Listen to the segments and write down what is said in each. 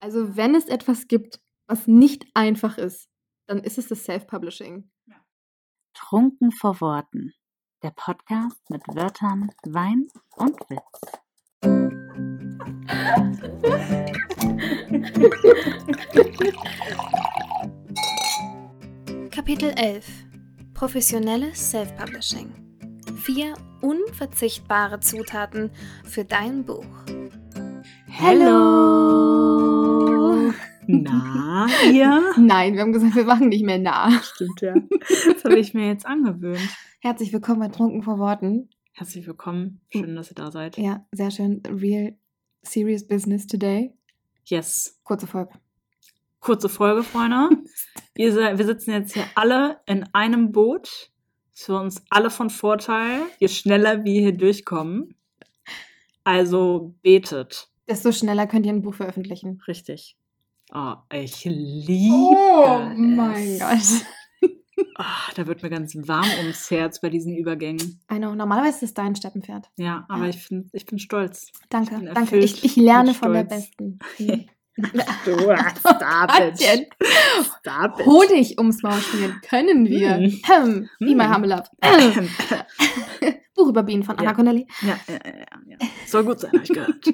Also wenn es etwas gibt, was nicht einfach ist, dann ist es das Self-Publishing. Trunken vor Worten. Der Podcast mit Wörtern, Wein und Witz. Kapitel 11 Professionelles Self-Publishing. Vier unverzichtbare Zutaten für dein Buch. Hello! Na, ihr? Nein, wir haben gesagt, wir machen nicht mehr nah. Stimmt ja. Das habe ich mir jetzt angewöhnt. Herzlich willkommen bei Trunken vor Worten. Herzlich willkommen. Schön, dass ihr da seid. Ja, sehr schön. Real serious business today. Yes. Kurze Folge. Kurze Folge, Freunde. Wir sitzen jetzt hier alle in einem Boot. Ist für uns alle von Vorteil, je schneller wir hier durchkommen. Also betet. Desto schneller könnt ihr ein Buch veröffentlichen. Richtig. Oh, ich liebe Oh es. mein Gott. Ah, da wird mir ganz warm ums Herz bei diesen Übergängen. I know, normalerweise ist es dein Steppenpferd. Ja, aber Ja. ich, find, ich bin stolz. Danke, bin danke. Ich, ich lerne von der. Besten. Du, stop it. Stop it. Honig ums Maul schmieren können wir. Mm. Hm, Wie Mm. my humble love. Buch über Bienen von Anna Ja. Connelly. Ja, ja, ja, ja, ja. Soll gut sein, habe ich gehört.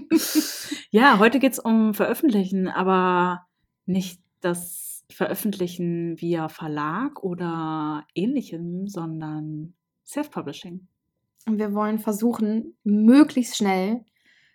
ja, heute geht es um Veröffentlichen, aber nicht das Veröffentlichen via Verlag oder ähnlichem, sondern Self-Publishing. Und wir wollen versuchen, möglichst schnell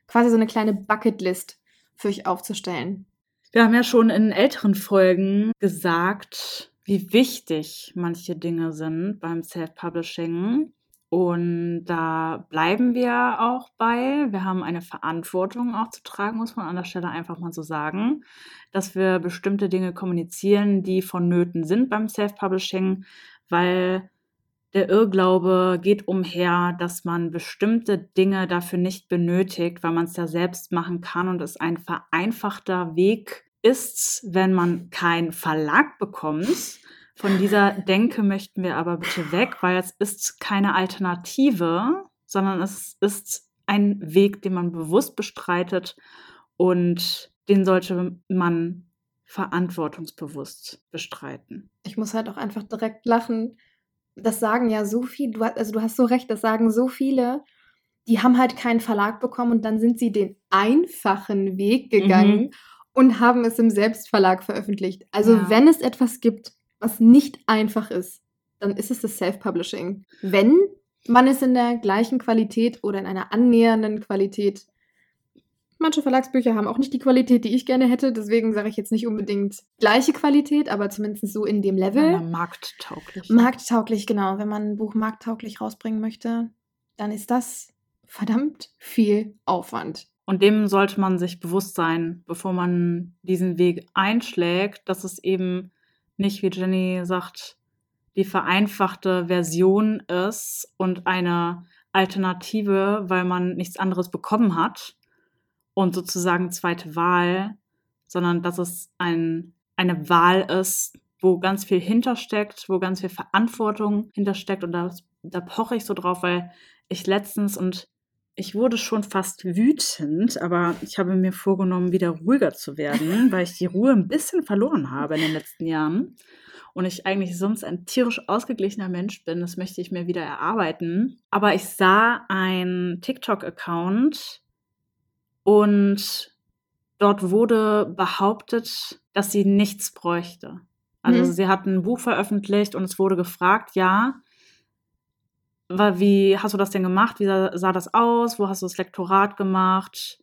quasi so eine kleine Bucketlist für euch aufzustellen. Wir haben ja schon in älteren Folgen gesagt, wie wichtig manche Dinge sind beim Self-Publishing. Und da bleiben wir auch bei. Wir haben eine Verantwortung auch zu tragen, muss man an der Stelle einfach mal so sagen, dass wir bestimmte Dinge kommunizieren, die vonnöten sind beim Self-Publishing, weil der Irrglaube geht umher, dass man bestimmte Dinge dafür nicht benötigt, weil man es ja selbst machen kann und es ein vereinfachter Weg ist, wenn man keinen Verlag bekommt. Von dieser Denke möchten wir aber bitte weg, weil es ist keine Alternative, sondern es ist ein Weg, den man bewusst bestreitet und den sollte man verantwortungsbewusst bestreiten. Ich muss halt auch einfach direkt lachen. Das sagen ja so viele, du, hast- also du hast so recht, das sagen so viele, die haben halt keinen Verlag bekommen und dann sind sie den einfachen Weg gegangen Mhm. und haben es im Selbstverlag veröffentlicht. Also Ja. wenn es etwas gibt, was nicht einfach ist, dann ist es das Self-Publishing. Wenn man es in der gleichen Qualität oder in einer annähernden Qualität Manche Verlagsbücher haben auch nicht die Qualität, die ich gerne hätte. Deswegen sage ich jetzt nicht unbedingt gleiche Qualität, aber zumindest so in dem Level. Aber markttauglich. Markttauglich, genau. Wenn man ein Buch markttauglich rausbringen möchte, dann ist das verdammt viel Aufwand. Und dem sollte man sich bewusst sein, bevor man diesen Weg einschlägt, dass es eben nicht, wie Jenny sagt, die vereinfachte Version ist und eine Alternative, weil man nichts anderes bekommen hat und sozusagen zweite Wahl, sondern dass es ein, eine Wahl ist, wo ganz viel hintersteckt, wo ganz viel Verantwortung hintersteckt und da, da poche ich so drauf, weil ich letztens und ich wurde schon fast wütend, aber ich habe mir vorgenommen, wieder ruhiger zu werden, weil ich die Ruhe ein bisschen verloren habe in den letzten Jahren. Und ich eigentlich sonst ein tierisch ausgeglichener Mensch bin. Das möchte ich mir wieder erarbeiten. Aber ich sah einen TikTok-Account und dort wurde behauptet, dass sie nichts bräuchte. Also Mhm. sie hat ein Buch veröffentlicht und es wurde gefragt, ja, wie hast du das denn gemacht? Wie sah, sah das aus? Wo hast du das Lektorat gemacht?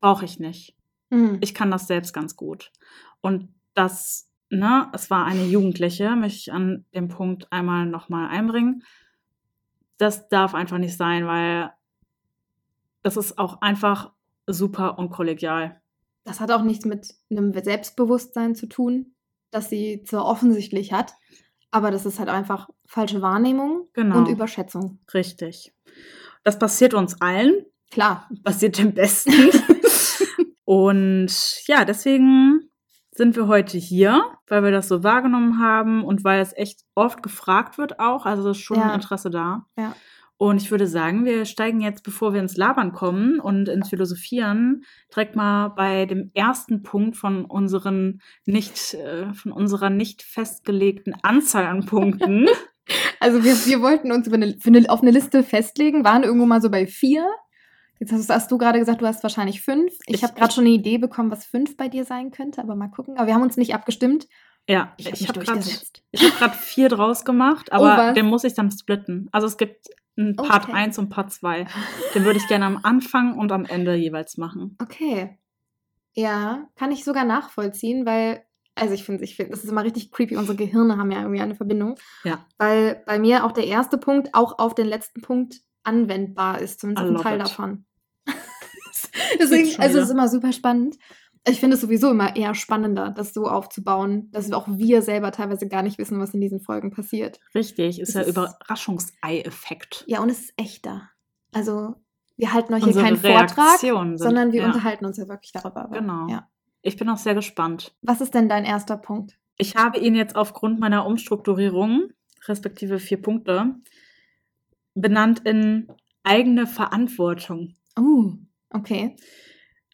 Brauche ich nicht. Mhm. Ich kann das selbst ganz gut. Und das, ne, es war eine Jugendliche, möchte ich an dem Punkt einmal nochmal einbringen. Das darf einfach nicht sein, weil das ist auch einfach super unkollegial. Das hat auch nichts mit einem Selbstbewusstsein zu tun, das sie zwar offensichtlich hat, aber das ist halt einfach falsche Wahrnehmung Genau. und Überschätzung. Richtig. Das passiert uns allen, Klar. passiert dem Besten. und ja, deswegen sind wir heute hier, weil wir das so wahrgenommen haben und weil es echt oft gefragt wird auch. Also ist schon Ja. ein Interesse da. Ja. Und ich würde sagen, wir steigen jetzt, bevor wir ins Labern kommen und ins Philosophieren, direkt mal bei dem ersten Punkt von unseren nicht, äh, von unserer nicht festgelegten Anzahl an Punkten. Also wir, wir wollten uns über eine, eine, auf eine Liste festlegen, waren irgendwo mal so bei vier. Jetzt hast, hast du gerade gesagt, du hast wahrscheinlich fünf. Ich, Ich- habe gerade schon eine Idee bekommen, was fünf bei dir sein könnte, aber mal gucken. Aber wir haben uns nicht abgestimmt. Ja, Ich hab habe gerade durchgesetzt. ich hab vier draus gemacht, Oh, aber was? den muss ich dann splitten. Also es gibt einen Part Okay. 1 und Part 2. Den würde ich gerne am Anfang und am Ende jeweils machen. Okay. Ja, kann ich sogar nachvollziehen, weil, also ich finde, ich finde, das ist immer richtig creepy. Unsere Gehirne haben ja irgendwie eine Verbindung. Ja. Weil bei mir auch der erste Punkt auch auf den letzten Punkt anwendbar ist, zumindest love Teil it. davon. Deswegen, also es ist immer super spannend. Ich finde es sowieso immer eher spannender, das so aufzubauen, dass auch wir selber teilweise gar nicht wissen, was in diesen Folgen passiert. Richtig, ist Es ja Überraschungsei-Effekt. Ja, und es ist echter. Also, wir halten euch hier Unsere keinen Vortrag, Reaktionen sind- sondern wir ja. unterhalten uns ja wirklich darüber. Aber, Genau. Ja. Ich bin auch sehr gespannt. Was ist denn dein erster Punkt? Ich habe ihn jetzt aufgrund meiner Umstrukturierung, respektive vier Punkte, benannt in eigene Verantwortung. Oh, okay.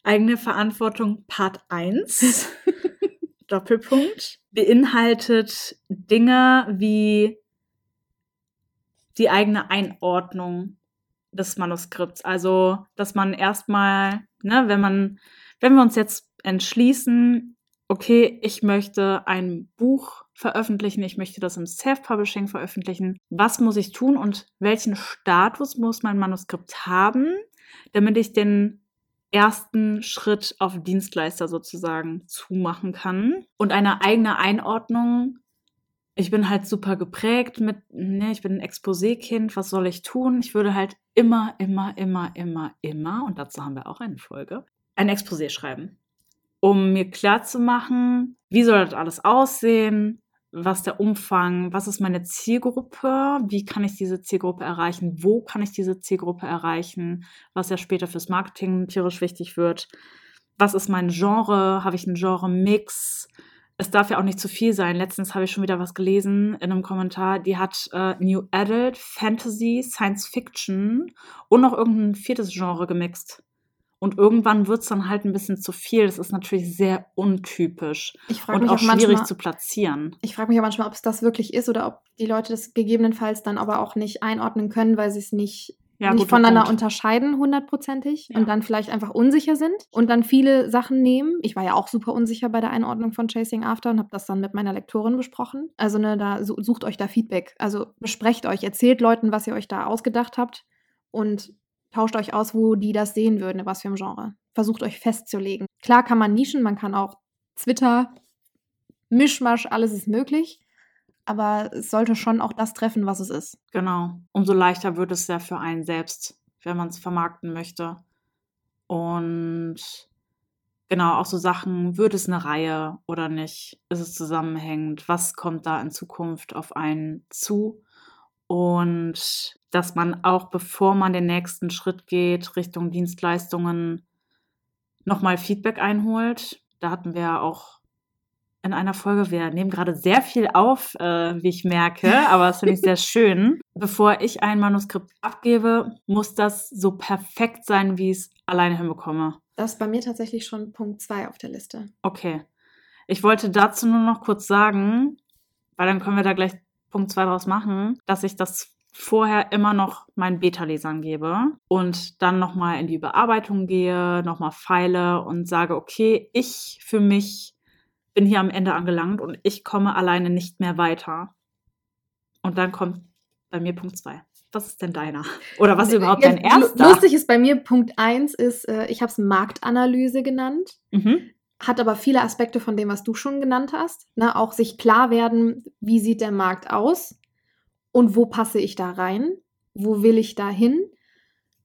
Eigene Verantwortung Part 1, Doppelpunkt, beinhaltet Dinge wie die eigene Einordnung des Manuskripts. Also, dass man erstmal, ne, wenn man, wenn wir uns jetzt entschließen, okay, ich möchte ein Buch veröffentlichen, ich möchte das im Self-Publishing veröffentlichen, was muss ich tun und welchen Status muss mein Manuskript haben, damit ich den ersten Schritt auf Dienstleister sozusagen zumachen kann und eine eigene Einordnung. Ich bin halt super geprägt mit, ne, ich bin ein Exposé-Kind, was soll ich tun? Ich würde halt immer, immer, immer, immer, immer, und dazu haben wir auch eine Folge, ein Exposé schreiben, um mir klarzumachen, wie soll das alles aussehen, was der Umfang, was ist meine Zielgruppe, wie kann ich diese Zielgruppe erreichen, wo kann ich diese Zielgruppe erreichen, was ja später fürs Marketing tierisch wichtig wird. Was ist mein Genre? Habe ich einen Genre-Mix? Es darf ja auch nicht zu viel sein. Letztens habe ich schon wieder was gelesen in einem Kommentar. Die hat äh, New Adult, Fantasy, Science Fiction und noch irgendein viertes Genre gemixt. Und irgendwann wird es dann halt ein bisschen zu viel. Das ist natürlich sehr untypisch Ich frage und mich auch auch schwierig manchmal, zu platzieren. ich frage mich auch manchmal, ob es das wirklich ist oder ob die Leute das gegebenenfalls dann aber auch nicht einordnen können, weil sie es nicht, Ja, nicht voneinander Punkt. unterscheiden, hundertprozentig, Ja. und dann vielleicht einfach unsicher sind und dann viele Sachen nehmen. Ich war ja auch super unsicher bei der Einordnung von Chasing After und habe das dann mit meiner Lektorin besprochen. Also ne, da su- sucht euch da Feedback. Also besprecht euch, erzählt Leuten, was ihr euch da ausgedacht habt und tauscht euch aus, wo die das sehen würden, was für ein Genre. Versucht euch festzulegen. Klar kann man nischen, man kann auch Twitter, Mischmasch, alles ist möglich. Aber es sollte schon auch das treffen, was es ist. Genau. Umso leichter wird es ja für einen selbst, wenn man es vermarkten möchte. Und genau, auch so Sachen, wird es eine Reihe oder nicht? Ist es zusammenhängend? Was kommt da in Zukunft auf einen zu? Und dass man auch, bevor man den nächsten Schritt geht, Richtung Dienstleistungen, nochmal Feedback einholt. Da hatten wir ja auch in einer Folge, wir nehmen gerade sehr viel auf, äh, wie ich merke, aber das finde ich sehr schön. Bevor ich ein Manuskript abgebe, muss das so perfekt sein, wie ich es alleine hinbekomme. Das ist bei mir tatsächlich schon Punkt 2 auf der Liste. Okay. Ich wollte dazu nur noch kurz sagen, weil dann können wir da gleich Punkt 2 draus machen, dass ich das vorher immer noch meinen Beta-Lesern gebe und dann nochmal in die Überarbeitung gehe, nochmal feile und sage, okay, ich für mich bin hier am Ende angelangt und ich komme alleine nicht mehr weiter. Und dann kommt bei mir Punkt 2. Was ist denn deiner? Oder was ist überhaupt Ja, dein erster? Lustig ist bei mir Punkt 1 ist, äh, ich habe es Marktanalyse genannt. Mhm. hat aber viele Aspekte von dem, was du schon genannt hast. Ne? Auch sich klar werden, wie sieht der Markt aus und wo passe ich da rein, wo will ich da hin,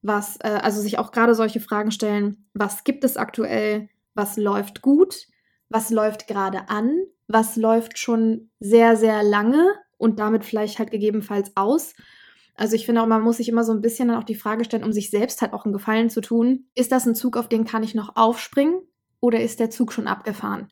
was, äh, also sich auch gerade solche Fragen stellen, was gibt es aktuell, was läuft gut, was läuft gerade an, was läuft schon sehr, sehr lange und damit vielleicht halt gegebenenfalls aus. Also ich finde auch, man muss sich immer so ein bisschen dann auch die Frage stellen, um sich selbst halt auch einen Gefallen zu tun. Ist das ein Zug, auf den kann ich noch aufspringen? Oder ist der Zug schon abgefahren?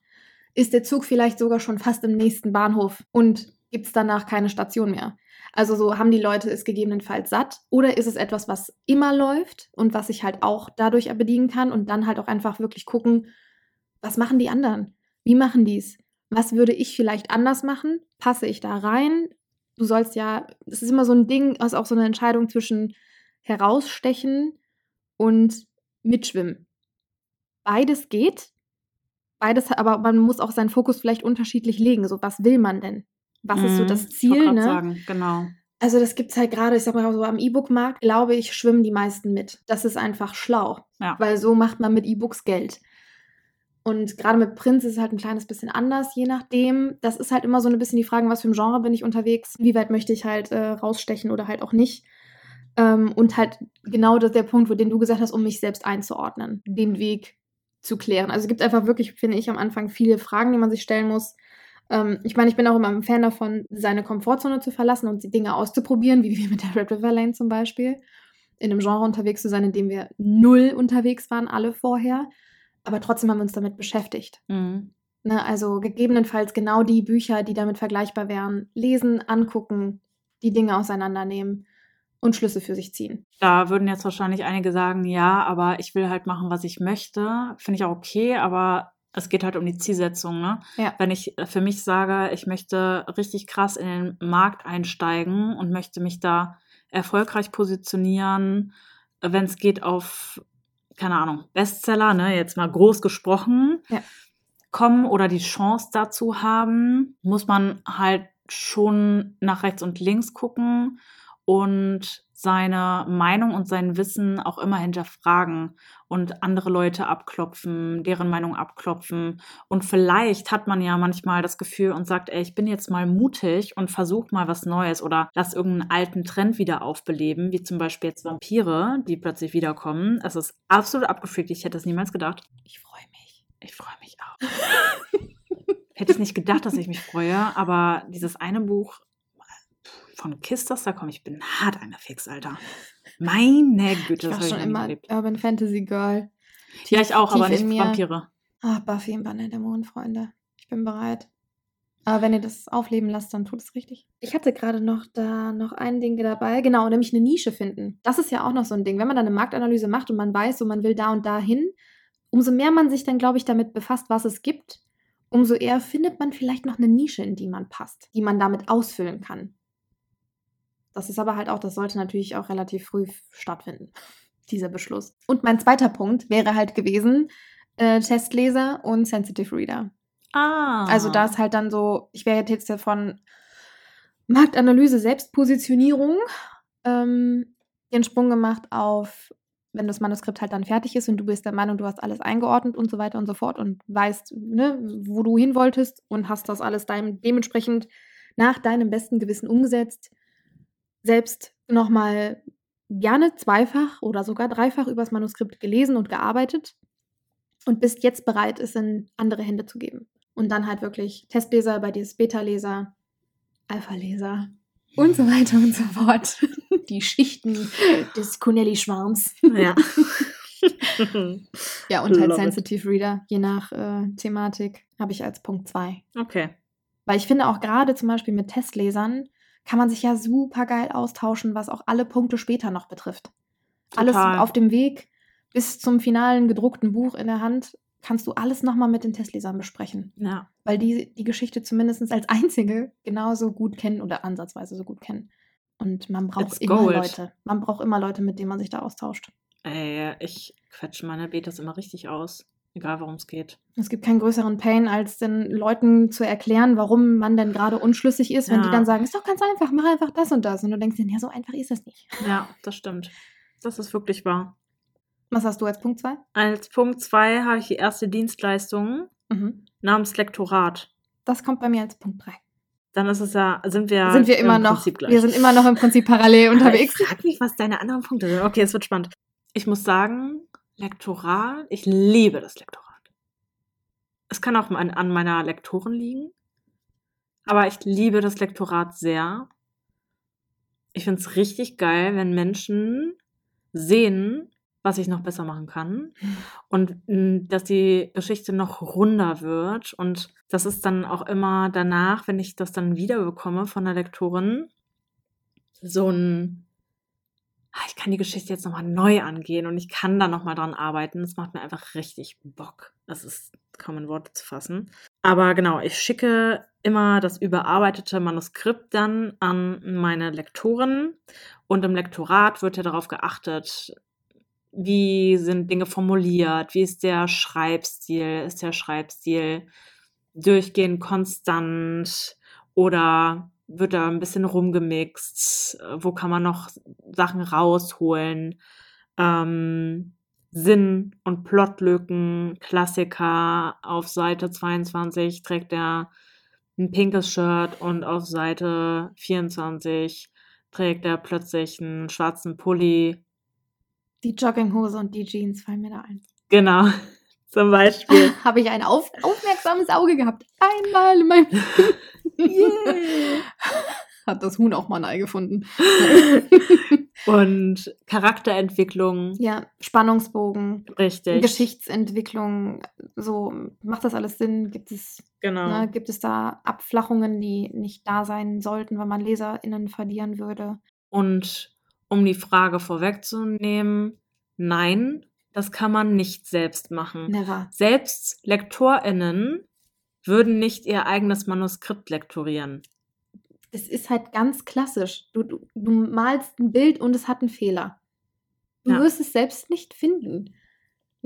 Ist der Zug vielleicht sogar schon fast im nächsten Bahnhof? Und gibt es danach keine Station mehr. Also so haben die Leute es gegebenenfalls satt oder ist es etwas, was immer läuft und was ich halt auch dadurch bedienen kann und dann halt auch einfach wirklich gucken, was machen die anderen? Wie machen die es? Was würde ich vielleicht anders machen? Passe ich da rein? Du sollst ja, es ist immer so ein Ding, also auch so eine Entscheidung zwischen herausstechen und mitschwimmen. Beides geht, beides, aber man muss auch seinen Fokus vielleicht unterschiedlich legen. So, was will man denn? Was ist so Mhm, das ich wollte Ziel? grad Ne? sagen, genau. Also das gibt's halt gerade, ich sag mal so am E-Book-Markt, glaube ich, schwimmen die meisten mit. Das ist einfach schlau, Ja. weil so macht man mit E-Books Geld. Und gerade mit Prints ist es halt ein kleines bisschen anders, je nachdem. Das ist halt immer so ein bisschen die Frage, was für ein Genre bin ich unterwegs, wie weit möchte ich halt äh, rausstechen oder halt auch nicht. Ähm, und halt genau das, der Punkt, wo den du gesagt hast, um mich selbst einzuordnen, den Weg zu klären. Also es gibt einfach wirklich, finde ich, am Anfang viele Fragen, die man sich stellen muss. Ähm, ich meine, ich bin auch immer ein Fan davon, seine Komfortzone zu verlassen und die Dinge auszuprobieren, wie wir mit der Red River Lane zum Beispiel. In einem Genre unterwegs zu sein, in dem wir null unterwegs waren, alle vorher. Aber trotzdem haben wir uns damit beschäftigt. Mhm. Ne, also gegebenenfalls genau die Bücher, die damit vergleichbar wären, lesen, angucken, die Dinge auseinandernehmen und Schlüsse für sich ziehen. Da würden jetzt wahrscheinlich einige sagen, ja, aber ich will halt machen, was ich möchte. Finde ich auch okay, aber es geht halt um die Zielsetzung. Ne? Ja. Wenn ich für mich sage, ich möchte richtig krass in den Markt einsteigen und möchte mich da erfolgreich positionieren, wenn es geht auf, keine Ahnung, Bestseller, ne, jetzt mal groß gesprochen, Ja. kommen oder die Chance dazu haben, muss man halt schon nach rechts und links gucken und seine Meinung und sein Wissen auch immer hinterfragen und andere Leute abklopfen, deren Meinung abklopfen. Und vielleicht hat man ja manchmal das Gefühl und sagt, ey, ich bin jetzt mal mutig und versuch mal was Neues oder lass irgendeinen alten Trend wieder aufbeleben, wie zum Beispiel jetzt Vampire, die plötzlich wiederkommen. Es ist absolut abgefreakt. Ich hätte es niemals gedacht. Ich freue mich. Ich freue mich auch. hätte ich nicht gedacht, dass ich mich freue, aber dieses eine Buch von Kistas, da komme ich, bin hart angefixt, Alter. Meine Güte, Ich war das habe ich schon nie immer erlebt. Urban Fantasy Girl. Ja, ich auch, tief aber nicht. Vampire. Ah, Buffy im Banner der Mondfreunde. Ich bin bereit. Aber wenn ihr das aufleben lasst, dann tut es richtig. Ich hatte gerade noch da noch ein Ding dabei, genau, nämlich eine Nische finden. Das ist ja auch noch so ein Ding. Wenn man dann eine Marktanalyse macht und man weiß, so man will da und da hin, umso mehr man sich dann, glaube ich, damit befasst, was es gibt, umso eher findet man vielleicht noch eine Nische, in die man passt, die man damit ausfüllen kann. Das ist aber halt auch, das sollte natürlich auch relativ früh stattfinden, dieser Beschluss. Und mein zweiter Punkt wäre halt gewesen, äh, Testleser und Sensitive Reader. Ah. Also da ist halt dann so, ich wäre jetzt ja von Marktanalyse, Selbstpositionierung ähm, den Sprung gemacht auf, wenn das Manuskript halt dann fertig ist und du bist der Meinung, du hast alles eingeordnet und so weiter und so fort und weißt, ne, wo du hin wolltest und hast das alles deinem, dementsprechend nach deinem besten Gewissen umgesetzt, selbst nochmal gerne zweifach oder sogar dreifach übers Manuskript gelesen und gearbeitet und bist jetzt bereit, es in andere Hände zu geben. Und dann halt wirklich Testleser, bei dir ist Beta-Leser, Alpha-Leser und so weiter und so fort. Die Schichten des Connelly-Schwarms. Ja. Ja, und halt Love it. Sensitive Reader, je nach äh, Thematik, habe ich als Punkt 2. okay. Weil ich finde auch gerade zum Beispiel mit Testlesern kann man sich ja super geil austauschen, was auch alle Punkte später noch betrifft. Alles Total. auf dem Weg bis zum finalen gedruckten Buch in der Hand kannst du alles nochmal mit den Testlesern besprechen. Ja. Weil die die Geschichte zumindest als einzige genauso gut kennen oder ansatzweise so gut kennen. Und man braucht It's immer gold. Leute. Man braucht immer Leute, mit denen man sich da austauscht. Ey, ich quetsche meine Betas immer richtig aus. Egal, worum es geht. Es gibt keinen größeren Pain, als den Leuten zu erklären, warum man denn gerade unschlüssig ist, wenn die Ja. dann sagen, ist doch ganz einfach, mach einfach das und das. Und du denkst dir, ja, so einfach ist das nicht. Ja, das stimmt. Das ist wirklich wahr. Was hast du als Punkt 2? Als Punkt 2 habe ich die erste Dienstleistung Mhm. namens Lektorat. Das kommt bei mir als Punkt 3. Dann ist es ja, sind wir, sind wir immer im noch, Prinzip gleich. wir sind immer noch im Prinzip parallel unterwegs. Aber Ich frag mich, was deine anderen Punkte sind. Okay, es wird spannend. Ich muss sagen, Lektorat, ich liebe das Lektorat. Es kann auch an, an meiner Lektorin liegen, aber ich liebe das Lektorat sehr. Ich finde es richtig geil, wenn Menschen sehen, was ich noch besser machen kann und mh, dass die Geschichte noch runder wird. Und das ist dann auch immer danach, wenn ich das dann wiederbekomme von der Lektorin, so ein, ich kann die Geschichte jetzt nochmal neu angehen und ich kann da nochmal dran arbeiten. Das macht mir einfach richtig Bock. Das ist kaum in Worte zu fassen. Aber genau, ich schicke immer das überarbeitete Manuskript dann an meine Lektoren und im Lektorat wird ja darauf geachtet, wie sind Dinge formuliert, wie ist der Schreibstil, ist der Schreibstil durchgehend konstant oder wird da ein bisschen rumgemixt, wo kann man noch Sachen rausholen, ähm, Sinn- und Plotlücken, Klassiker, auf Seite 22 trägt er ein pinkes Shirt und auf Seite 24 trägt er plötzlich einen schwarzen Pulli Die Jogginghose und die Jeans fallen mir da ein. Genau, zum Beispiel. Habe ich ein auf, aufmerksames Auge gehabt. Einmal in meinem Yeah. Hat das Huhn auch mal ein Ei gefunden. Und Charakterentwicklung, ja, Spannungsbogen, richtig. Geschichtsentwicklung, so macht das alles Sinn? Gibt es, Genau. ne, gibt es da Abflachungen, die nicht da sein sollten, weil man LeserInnen verlieren würde? Und um die Frage vorwegzunehmen, nein, das kann man nicht selbst machen. Never. Selbst LektorInnen würden nicht ihr eigenes Manuskript lektorieren. Das ist halt ganz klassisch. Du, du, du malst ein Bild und es hat einen Fehler. Du Ja. wirst es selbst nicht finden.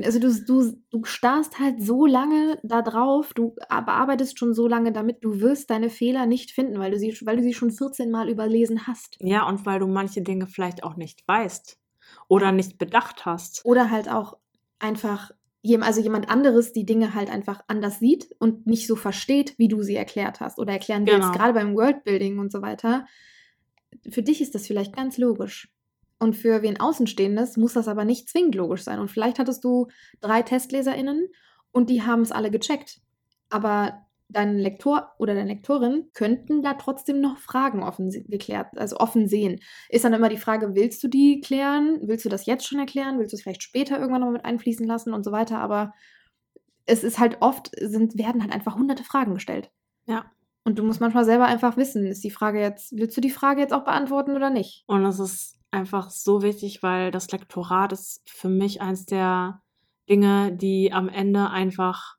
Also du, du, du starrst halt so lange da drauf, du bearbeitest schon so lange damit, du wirst deine Fehler nicht finden, weil du sie, weil du sie schon 14 Mal überlesen hast. Ja, und weil du manche Dinge vielleicht auch nicht weißt oder nicht bedacht hast. Oder halt auch einfach, also jemand anderes die Dinge halt einfach anders sieht und nicht so versteht, wie du sie erklärt hast oder erklären willst, Genau. gerade beim Worldbuilding und so weiter. Für dich ist das vielleicht ganz logisch. Und für wen Außenstehendes muss das aber nicht zwingend logisch sein. Und vielleicht hattest du drei TestleserInnen und die haben es alle gecheckt. Aber dein Lektor oder deine Lektorin könnten da trotzdem noch Fragen offen geklärt, also offen sehen. Ist dann immer die Frage, willst du die klären? Willst du das jetzt schon erklären? Willst du es vielleicht später irgendwann noch mit einfließen lassen und so weiter? Aber es ist halt oft, sind, werden halt einfach hunderte Fragen gestellt. Ja. Und du musst manchmal selber einfach wissen, ist die Frage jetzt, willst du die Frage jetzt auch beantworten oder nicht? Und es ist einfach so wichtig, weil das Lektorat ist für mich eins der Dinge, die am Ende einfach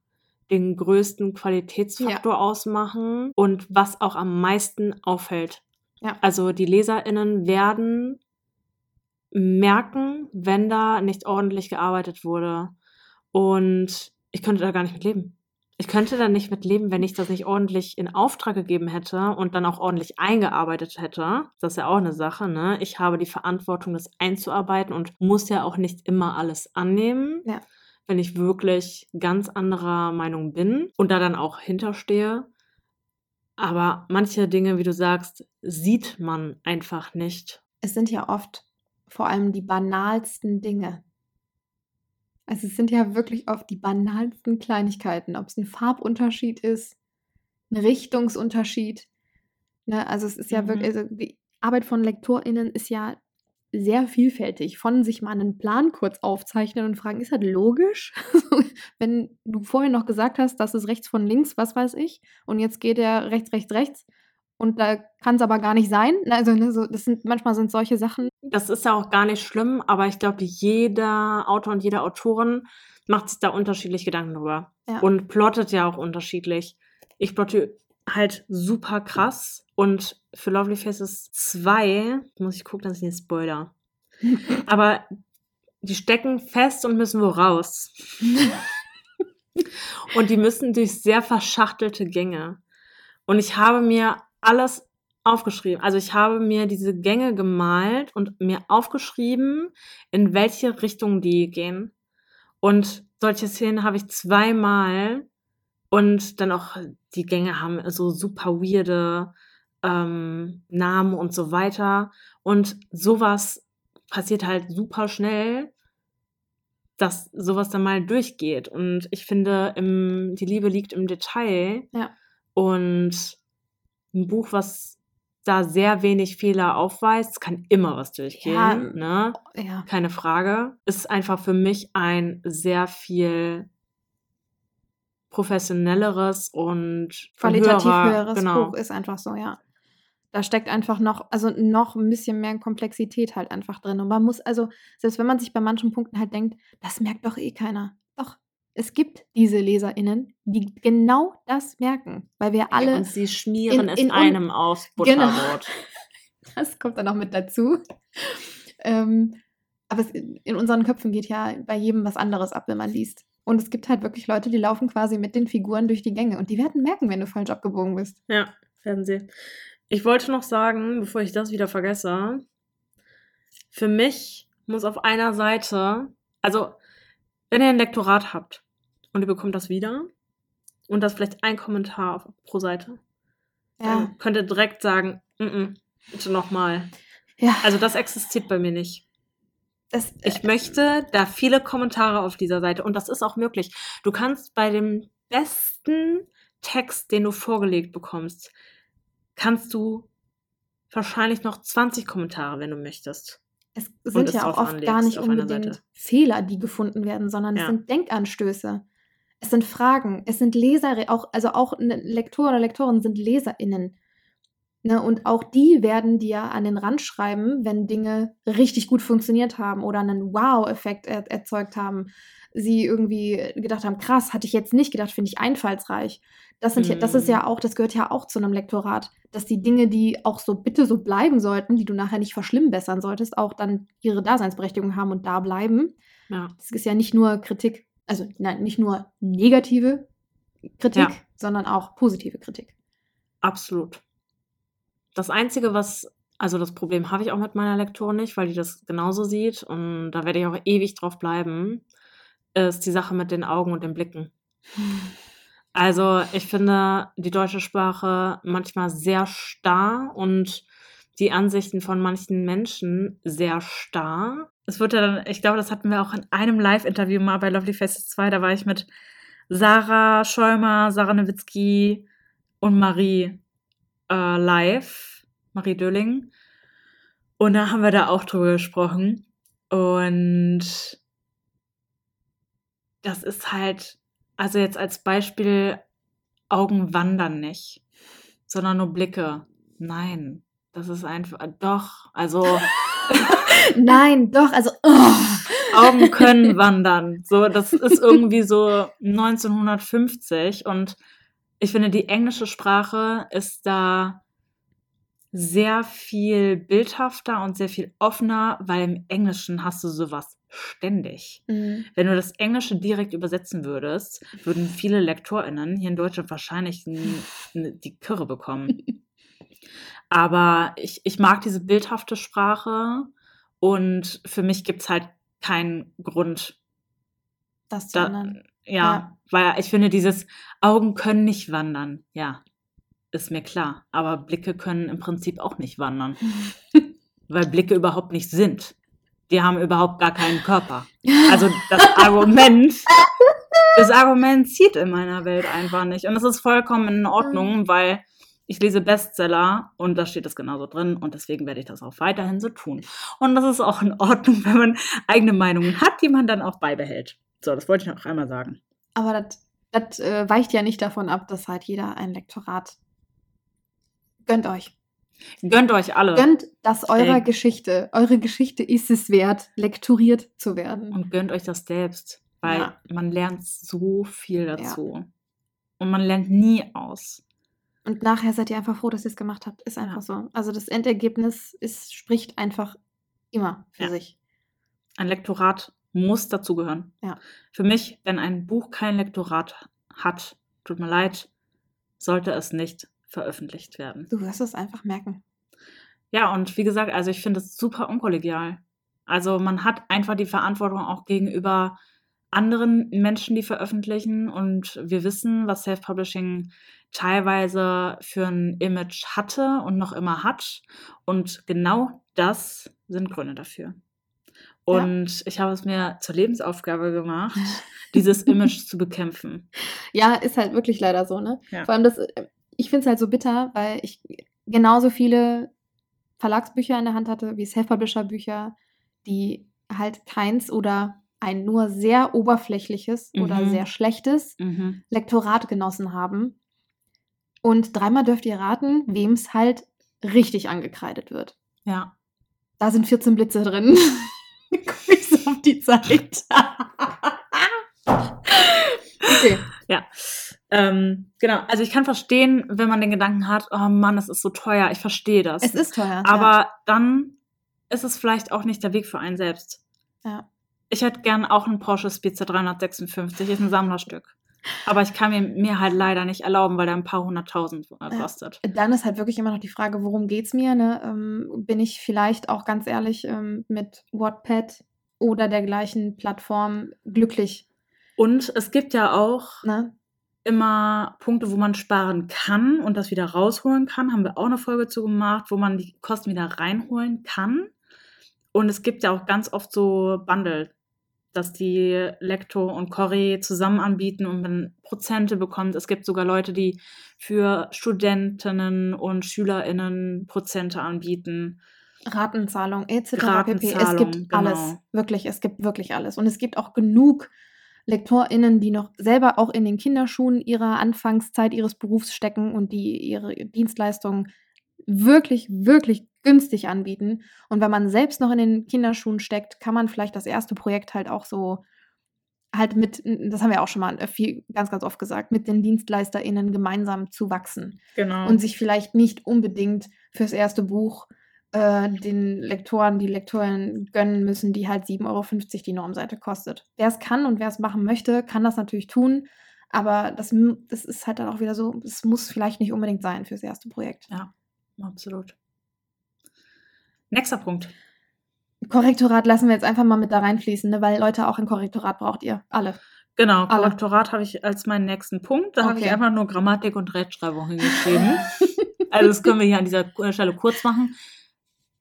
den größten Qualitätsfaktor ausmachen und was auch am meisten auffällt. Ja. Also die LeserInnen werden merken, wenn da nicht ordentlich gearbeitet wurde. Und ich könnte da gar nicht mit leben. Ich könnte da nicht mit leben, wenn ich das nicht ordentlich in Auftrag gegeben hätte und dann auch ordentlich eingearbeitet hätte. Das ist ja auch eine Sache, ne? Ich habe die Verantwortung, das einzuarbeiten und muss ja auch nicht immer alles annehmen. Ja. Wenn ich wirklich ganz anderer Meinung bin und da dann auch hinterstehe. Aber manche Dinge, wie du sagst, sieht man einfach nicht. Es sind ja oft vor allem die banalsten Dinge. Also es sind ja wirklich oft die banalsten Kleinigkeiten, ob es ein Farbunterschied ist, ein Richtungsunterschied. Ne? Also es ist ja Mhm. wirklich, also die Arbeit von LektorInnen ist ja sehr vielfältig. Von sich mal einen Plan kurz aufzeichnen und fragen, ist das logisch? Wenn du vorher noch gesagt hast, das ist rechts von links, was weiß ich, und jetzt geht er rechts, rechts, rechts, und da kann es aber gar nicht sein. Also, ne, so, das sind manchmal sind solche Sachen. Das ist ja auch gar nicht schlimm, aber ich glaube, jeder Autor und jede Autorin macht sich da unterschiedlich Gedanken drüber. Ja. Und plottet ja auch unterschiedlich. Ich plotte halt super krass. Und für Lovely Faces 2 muss ich gucken, dass ich nicht spoiler. aber die stecken fest und müssen wo raus. und die müssen durch sehr verschachtelte Gänge. Und ich habe mir alles aufgeschrieben. Also ich habe mir diese Gänge gemalt und mir aufgeschrieben, in welche Richtung die gehen. Und solche Szenen habe ich zweimal und dann auch die Gänge haben so super weirde ähm, Namen und so weiter. Und sowas passiert halt super schnell, dass sowas dann mal durchgeht. Und ich finde, im, die Liebe liegt im Detail. Ja. Und ein Buch, was da sehr wenig Fehler aufweist. Kann immer was durchgehen, Ja. ne? Ja. Keine Frage. Ist einfach für mich ein sehr viel professionelleres und Qualitativ höherer- höheres genau. Buch ist einfach so, ja. Da steckt einfach noch, also noch ein bisschen mehr Komplexität halt einfach drin. Und man muss, also, selbst wenn man sich bei manchen Punkten halt denkt, das merkt doch eh keiner. Doch, es gibt diese LeserInnen, die genau das merken. Weil wir alle. und sie schmieren in- es in un- einem aufs Genau. Butterbrot. Das kommt dann noch mit dazu. Ähm, aber es, in unseren Köpfen geht ja bei jedem was anderes ab, wenn man liest. Und es gibt halt wirklich Leute, die laufen quasi mit den Figuren durch die Gänge und die werden merken, wenn du falsch abgebogen bist. Ja, werden sie. Ich wollte noch sagen, bevor ich das wieder vergesse, für mich muss auf einer Seite, also wenn ihr ein Lektorat habt und ihr bekommt das wieder und das vielleicht ein Kommentar pro Seite, dann könnt ihr direkt sagen, mm -mm, bitte nochmal. ja. Also das existiert bei mir nicht. Das, Ich möchte da viele Kommentare auf dieser Seite und das ist auch möglich. Du kannst bei dem besten Text, den du vorgelegt bekommst, kannst du wahrscheinlich noch 20 Kommentare, wenn du möchtest. Es sind es ja auch oft gar nicht unbedingt. Fehler, die gefunden werden, sondern es Ja. sind Denkanstöße. Es sind Fragen, es sind Leser, auch, also auch eine Lektor oder Lektoren sind LeserInnen. Ne, und auch die werden dir an den Rand schreiben, wenn Dinge richtig gut funktioniert haben oder einen Wow-Effekt er erzeugt haben. Sie irgendwie gedacht haben, krass, hatte ich jetzt nicht gedacht, finde ich einfallsreich. Das, sind ja, das ist ja auch, das gehört ja auch zu einem Lektorat, dass die Dinge, die auch so bitte so bleiben sollten, die du nachher nicht verschlimmbessern solltest, auch dann ihre Daseinsberechtigung haben und da bleiben. Ja. Das ist ja nicht nur Kritik, also nein, nicht nur negative Kritik, Ja. sondern auch positive Kritik. Absolut. Das Einzige, was, also das Problem habe ich auch mit meiner Lektorin nicht, weil die das genauso sieht und da werde ich auch ewig drauf bleiben, ist die Sache mit den Augen und den Blicken. Also ich finde die deutsche Sprache manchmal sehr starr und die Ansichten von manchen Menschen sehr starr. Es wird ja dann, ich glaube, das hatten wir auch in einem Live-Interview mal bei Lovely Faces 2, da war ich mit Sarah Schäumer, Sarah Nowitzki und Marie äh, live, Marie Dölling. Und da haben wir da auch drüber gesprochen. Und das ist halt, also jetzt als Beispiel, Augen wandern nicht, sondern nur Blicke. Nein, das ist einfach, doch, also Nein, doch, also oh. Augen können wandern. So, das ist irgendwie so 1950 und ich finde, die englische Sprache ist da sehr viel bildhafter und sehr viel offener, weil im Englischen hast du sowas ständig. Mhm. Wenn du das Englische direkt übersetzen würdest, würden viele LektorInnen hier in Deutschland wahrscheinlich die Kirre bekommen. Aber ich, ich mag diese bildhafte Sprache und für mich gibt es halt keinen Grund, das zu da, ändern. Ja, Ja. weil ich finde, dieses Augen können nicht wandern. Ja, ist mir klar. Aber Blicke können im Prinzip auch nicht wandern, weil Blicke überhaupt nicht sind. Die haben überhaupt gar keinen Körper. Also das Argument, das Argument zieht in meiner Welt einfach nicht. Und das ist vollkommen in Ordnung, weil ich lese Bestseller und da steht das genauso drin und deswegen werde ich das auch weiterhin so tun. Und das ist auch in Ordnung, wenn man eigene Meinungen hat, die man dann auch beibehält. So, das wollte ich noch einmal sagen. Aber das, das äh, weicht ja nicht davon ab, dass halt jeder ein Lektorat gönnt euch. Gönnt euch alle Gönnt das eurer Ey. Geschichte. Eure Geschichte ist es wert, lektoriert zu werden. und gönnt euch das selbst, weil Ja. man lernt so viel dazu. Und man lernt nie aus. Und nachher seid ihr einfach froh, dass ihr es gemacht habt. Ist einfach Ja. so. Also das Endergebnis ist, spricht einfach immer für Ja. sich. Ein Lektorat muss dazugehören. Ja. Für mich, wenn ein Buch kein Lektorat hat, tut mir leid, sollte es nicht veröffentlicht werden. Du wirst es einfach merken. Ja, und wie gesagt, also ich finde es super unkollegial. Also man hat einfach die Verantwortung auch gegenüber anderen Menschen, die veröffentlichen. Und wir wissen, was Self-Publishing teilweise für ein Image hatte und noch immer hat. Und genau das sind Gründe dafür. Und ich habe es mir zur Lebensaufgabe gemacht, dieses Image zu bekämpfen. Ja, ist halt wirklich leider so, ne? Ja. Vor allem das, äh, ich finde es halt so bitter, weil ich genauso viele Verlagsbücher in der Hand hatte wie Self-Publisher-Bücher, die halt keins oder ein nur sehr oberflächliches oder Mhm. sehr schlechtes Mhm. Lektorat genossen haben. Und dreimal dürft ihr raten, wem es halt richtig angekreidet wird. Ja. Da sind 14 Blitze drin. Zeit. okay. Ähm, genau, also ich kann verstehen, wenn man den Gedanken hat, oh Mann, es ist so teuer, ich verstehe das. Es ist teuer. Aber dann ist es vielleicht auch nicht der Weg für einen selbst. Ja. Ich hätte gern auch einen Porsche Spitzer 356, ist ein Sammlerstück. Aber ich kann mir, mir halt leider nicht erlauben, weil der ein paar hunderttausend äh, Ja. kostet. ja. Dann ist halt wirklich immer noch die Frage, worum geht's mir? Ne? Ähm, bin ich vielleicht auch ganz ehrlich ähm, mit Wattpad oder der gleichen Plattform glücklich? Und es gibt ja auch Ne? immer Punkte, wo man sparen kann und das wieder rausholen kann. Haben wir auch eine Folge zu gemacht, wo man die Kosten wieder reinholen kann. Und es gibt ja auch ganz oft so Bundle, dass die Lektor und Corrie zusammen anbieten und man Prozente bekommt. Es gibt sogar Leute, die für Studentinnen und SchülerInnen Prozente anbieten. Ratenzahlung etc. pp. Es gibt genau. alles. Wirklich, es gibt wirklich alles. Und es gibt auch genug LektorInnen, die noch selber auch in den Kinderschuhen ihrer Anfangszeit ihres Berufs stecken und die ihre Dienstleistungen wirklich, wirklich günstig anbieten. Und wenn man selbst noch in den Kinderschuhen steckt, kann man vielleicht das erste Projekt halt auch so halt mit, das haben wir auch schon mal viel, ganz, ganz oft gesagt, mit den DienstleisterInnen gemeinsam zu wachsen Genau. und sich vielleicht nicht unbedingt fürs erste Buch äh, den Lektoren, die Lektoren gönnen müssen, die halt 7,50 Euro die Normseite kostet. Wer es kann und wer es machen möchte, kann das natürlich tun. Aber das, das ist halt dann auch wieder so, es muss vielleicht nicht unbedingt sein fürs erste Projekt. ja, absolut. Nächster Punkt. Korrektorat lassen wir jetzt einfach mal mit da reinfließen, ne? weil Leute auch ein Korrektorat braucht ihr. Alle. Genau, Alle. Korrektorat habe ich als meinen nächsten Punkt. Da habe ich Okay. einfach nur Grammatik und Rechtschreibung hingeschrieben. also das können wir hier an dieser Stelle kurz machen.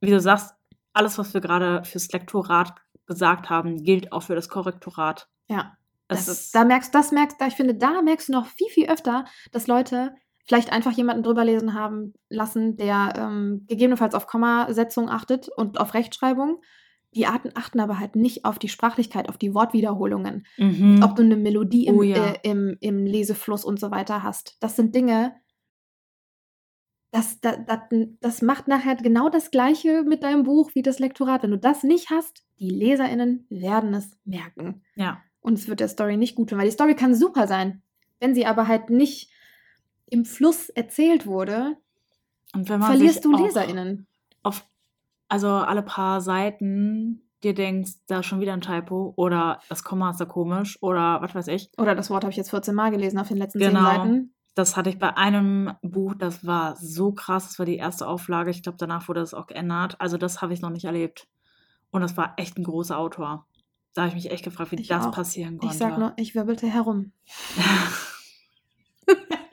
Wie du sagst, alles, was wir gerade fürs Lektorat gesagt haben, gilt auch für das Korrektorat. Ja. Das ist, da merkst, das merkst, da, ich finde, da merkst du noch viel, viel öfter, dass Leute vielleicht einfach jemanden drüber lesen haben lassen, der ähm, gegebenenfalls auf Kommasetzung achtet und auf Rechtschreibung. Die Arten achten aber halt nicht auf die Sprachlichkeit, auf die Wortwiederholungen, Mhm. ob du eine Melodie im, Oh ja. äh, im, im Lesefluss und so weiter hast. Das sind Dinge, das, das, das, das macht nachher genau das Gleiche mit deinem Buch wie das Lektorat. Wenn du das nicht hast, die LeserInnen werden es merken. ja, Und es wird der Story nicht gut tun, weil die Story kann super sein. Wenn sie aber halt nicht im Fluss erzählt wurde, verlierst du LeserInnen. auf also alle paar Seiten dir denkst, da ist schon wieder ein Typo oder das Komma ist da komisch oder was weiß ich. Oder das Wort habe ich jetzt 14 Mal gelesen auf den letzten Genau. 10 Seiten. Das hatte ich bei einem Buch, das war so krass, das war die erste Auflage. Ich glaube, danach wurde das auch geändert. Also das habe ich noch nicht erlebt. Und das war echt ein großer Autor. Da habe ich mich echt gefragt, wie Ich das auch. passieren konnte. Ich sag nur, ich wirbelte herum.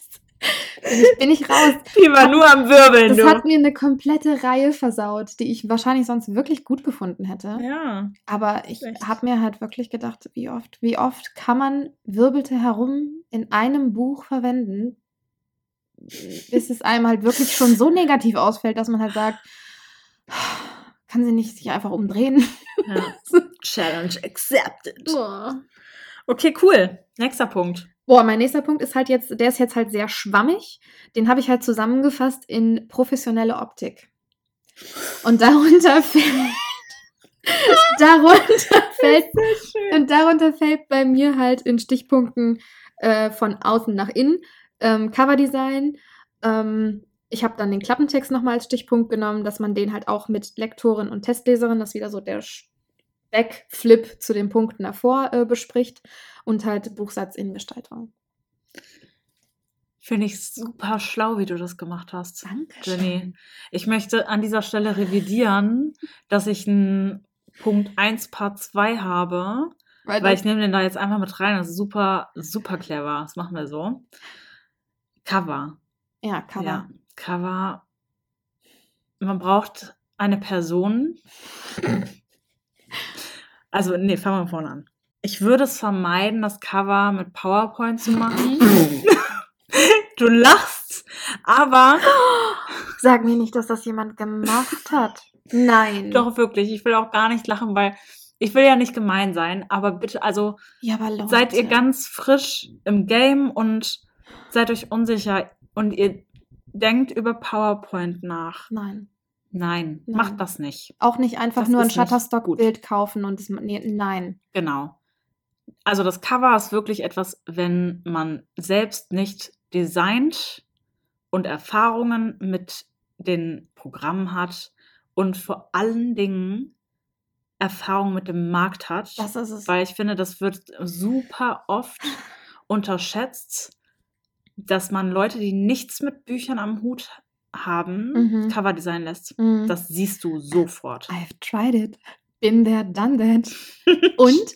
Bin ich, bin ich raus. Die war nur am Wirbeln, Das hat mir eine komplette Reihe versaut, die ich wahrscheinlich sonst wirklich gut gefunden hätte. Ja. Aber ich habe mir halt wirklich gedacht, wie oft, wie oft kann man wirbelte herum in einem Buch verwenden, bis es einem halt wirklich schon so negativ ausfällt, dass man halt sagt, kann sie nicht sich einfach umdrehen? ja. Challenge accepted. Okay, cool. Nächster Punkt. Boah, mein nächster Punkt ist halt jetzt, der ist jetzt halt sehr schwammig. Den habe ich halt zusammengefasst in professionelle Optik. Und darunter fällt, darunter fällt, und darunter fällt bei mir halt in Stichpunkten äh, von außen nach innen ähm, Coverdesign. Ähm, ich habe dann den Klappentext nochmal als Stichpunkt genommen, dass man den halt auch mit Lektorin und Testleserin, das ist wieder so der Backflip zu den Punkten davor äh, bespricht und halt Buchsatz in Gestaltung. Finde ich super schlau, wie du das gemacht hast. Danke. Jenny. Ich möchte an dieser Stelle revidieren, dass ich einen Punkt 1 Part 2 habe, Weil, weil ich nehme den da jetzt einfach mit rein. Das ist super, super clever. Das machen wir so. Cover. ja, Cover. Ja, Cover. Man braucht eine Person. Also, nee, fangen wir vorne an. Ich würde es vermeiden, das Cover mit PowerPoint zu machen. du lachst, aber Sag mir nicht, dass das jemand gemacht hat. Nein. Doch, wirklich. Ich will auch gar nicht lachen, weil ich will ja nicht gemein sein, aber bitte, also Ja, aber seid ihr ganz frisch im Game und seid euch unsicher und ihr denkt über PowerPoint nach. Nein. Nein, Nein. macht das nicht. Auch nicht einfach Das nur ein Shutterstock-Bild kaufen und es. Nee, nein. Genau. Also das Cover ist wirklich etwas, wenn man selbst nicht designt und Erfahrungen mit den Programmen hat und vor allen Dingen Erfahrung mit dem Markt hat. Das ist es. Weil ich finde, das wird super oft unterschätzt, dass man Leute, die nichts mit Büchern am Hut haben, Mhm. Cover designen lässt. Mhm. Das siehst du sofort. I've tried it. Been there, done that. Und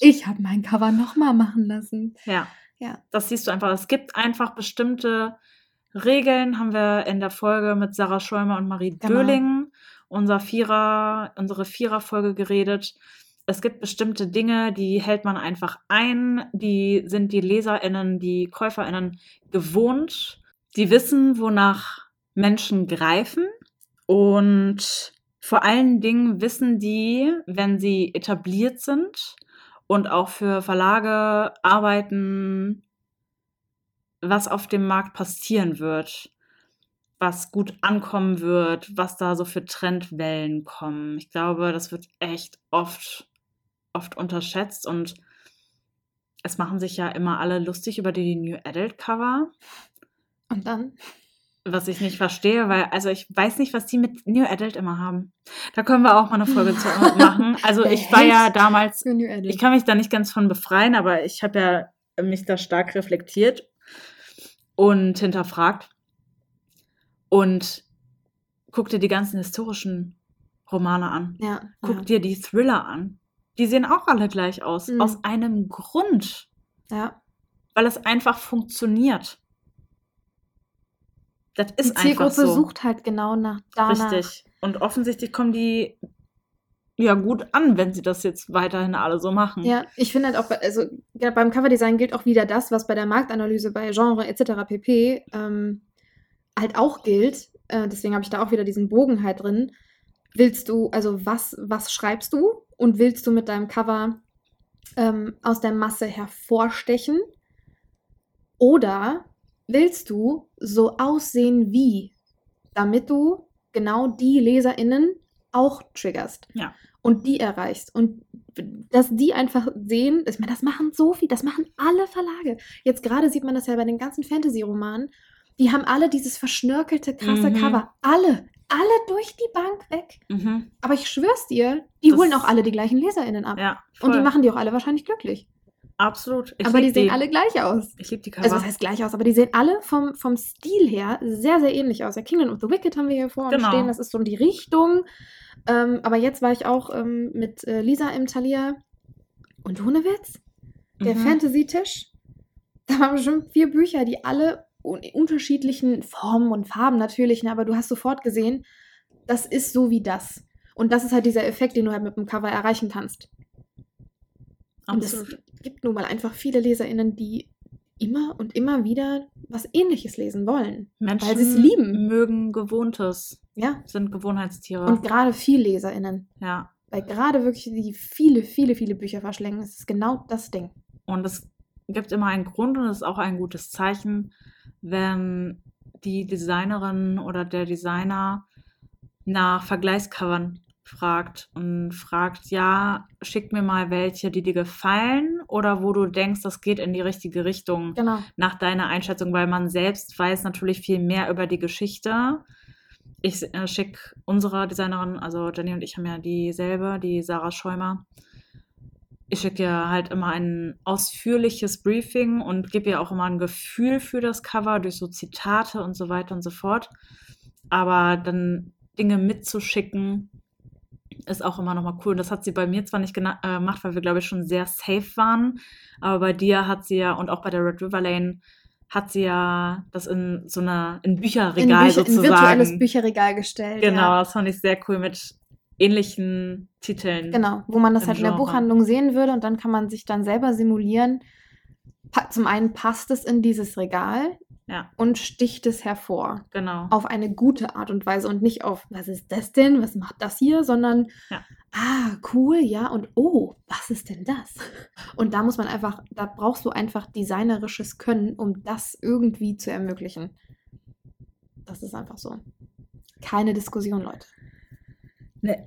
ich habe mein Cover nochmal machen lassen. Ja. Ja. Das siehst du einfach. Es gibt einfach bestimmte Regeln, haben wir in der Folge mit Sarah Schäumer und Marie Genau. Döling, unser Vierer, unsere Vierer-Folge geredet. Es gibt bestimmte Dinge, die hält man einfach ein. Die sind die LeserInnen, die KäuferInnen gewohnt. Die wissen, wonach Menschen greifen. Und vor allen Dingen wissen die, wenn sie etabliert sind und auch für Verlage arbeiten, was auf dem Markt passieren wird, was gut ankommen wird, was da so für Trendwellen kommen. Ich glaube, das wird echt oft, oft unterschätzt und es machen sich ja immer alle lustig über die New Adult Cover, Und dann? Was ich nicht verstehe, weil, also ich weiß nicht, was die mit New Adult immer haben. Da können wir auch mal eine Folge zu machen. Also ich war ja damals ich kann mich da nicht ganz von befreien, aber ich habe ja mich da stark reflektiert und hinterfragt und guck dir die ganzen historischen Romane an. ja. Guck ja. dir die Thriller an. Die sehen auch alle gleich aus. Mhm. Aus einem Grund. ja. Weil es einfach funktioniert. Das Die ist einfach Zielgruppe so. sucht halt genau nach danach. Richtig. Und offensichtlich kommen die ja gut an, wenn sie das jetzt weiterhin alle so machen. Ja, ich finde halt auch, bei- also ja, beim Coverdesign gilt auch wieder das, was bei der Marktanalyse bei Genre etc. pp. Ähm, halt auch gilt. Äh, deswegen habe ich da auch wieder diesen Bogen halt drin. Willst du, also was, was schreibst du und willst du mit deinem Cover ähm, aus der Masse hervorstechen? Oder willst du so aussehen wie, damit du genau die LeserInnen auch triggerst? Ja. Und die erreichst. Und dass die einfach sehen, ich meine, das machen so viel, das machen alle Verlage. Jetzt gerade sieht man das ja bei den ganzen Fantasy-Romanen. Die haben alle dieses verschnörkelte, krasse Mhm. Cover. Alle. Alle durch die Bank weg. Mhm. Aber ich schwör's dir, die Das- holen auch alle die gleichen LeserInnen ab. Ja. Und die machen die auch alle wahrscheinlich glücklich. Absolut. Ich aber die sehen alle gleich aus. Ich liebe die Cover. Also was heißt gleich aus, aber die sehen alle vom, vom Stil her sehr, sehr ähnlich aus. Ja, Kingdom of the Wicked haben wir hier vor Genau. stehen, das ist so die Richtung. Ähm, aber jetzt war ich auch ähm, mit äh, Lisa im Thalia und ohne Witz, der Mhm. Fantasy-Tisch, da waren bestimmt vier Bücher, die alle in unterschiedlichen Formen und Farben natürlich, ne, aber du hast sofort gesehen, das ist so wie das. Und das ist halt dieser Effekt, den du halt mit dem Cover erreichen kannst. Und es gibt nun mal einfach viele LeserInnen, die immer und immer wieder was Ähnliches lesen wollen. Menschen weil sie es lieben. mögen Gewohntes, Ja. sind Gewohnheitstiere. Und gerade viel LeserInnen. ja. Weil gerade wirklich die viele, viele, viele Bücher verschlingen, ist es genau das Ding. Und es gibt immer einen Grund und es ist auch ein gutes Zeichen, wenn die Designerin oder der Designer nach Vergleichscovern fragt und fragt, ja, schick mir mal welche, die dir gefallen oder wo du denkst, das geht in die richtige Richtung Genau. nach deiner Einschätzung, weil man selbst weiß natürlich viel mehr über die Geschichte. Ich äh, schicke unserer Designerin, also Jenny und ich haben ja dieselbe, die Sarah Schäumer. Ich schicke ihr halt immer ein ausführliches Briefing und gebe ihr auch immer ein Gefühl für das Cover durch so Zitate und so weiter und so fort. Aber dann Dinge mitzuschicken, ist auch immer nochmal cool. Und das hat sie bei mir zwar nicht gena- äh, gemacht, weil wir, glaube ich, schon sehr safe waren. Aber bei dir hat sie ja, und auch bei der Red River Lane, hat sie ja das in so einer, in In, Bücherregal Bücher, in sozusagen. virtuelles Bücherregal gestellt. Genau, Ja. das fand ich sehr cool mit ähnlichen Titeln. Genau, wo man das halt in der Genre. Buchhandlung sehen würde und dann kann man sich dann selber simulieren. Zum einen passt es in dieses Regal Ja, und sticht es hervor. genau. Auf eine gute Art und Weise und nicht auf, was ist das denn, was macht das hier, sondern, Ja. ah, cool, ja, und oh, was ist denn das? Und da muss man einfach, da brauchst du einfach designerisches Können, um das irgendwie zu ermöglichen. Das ist einfach so. Keine Diskussion, Leute. Nee.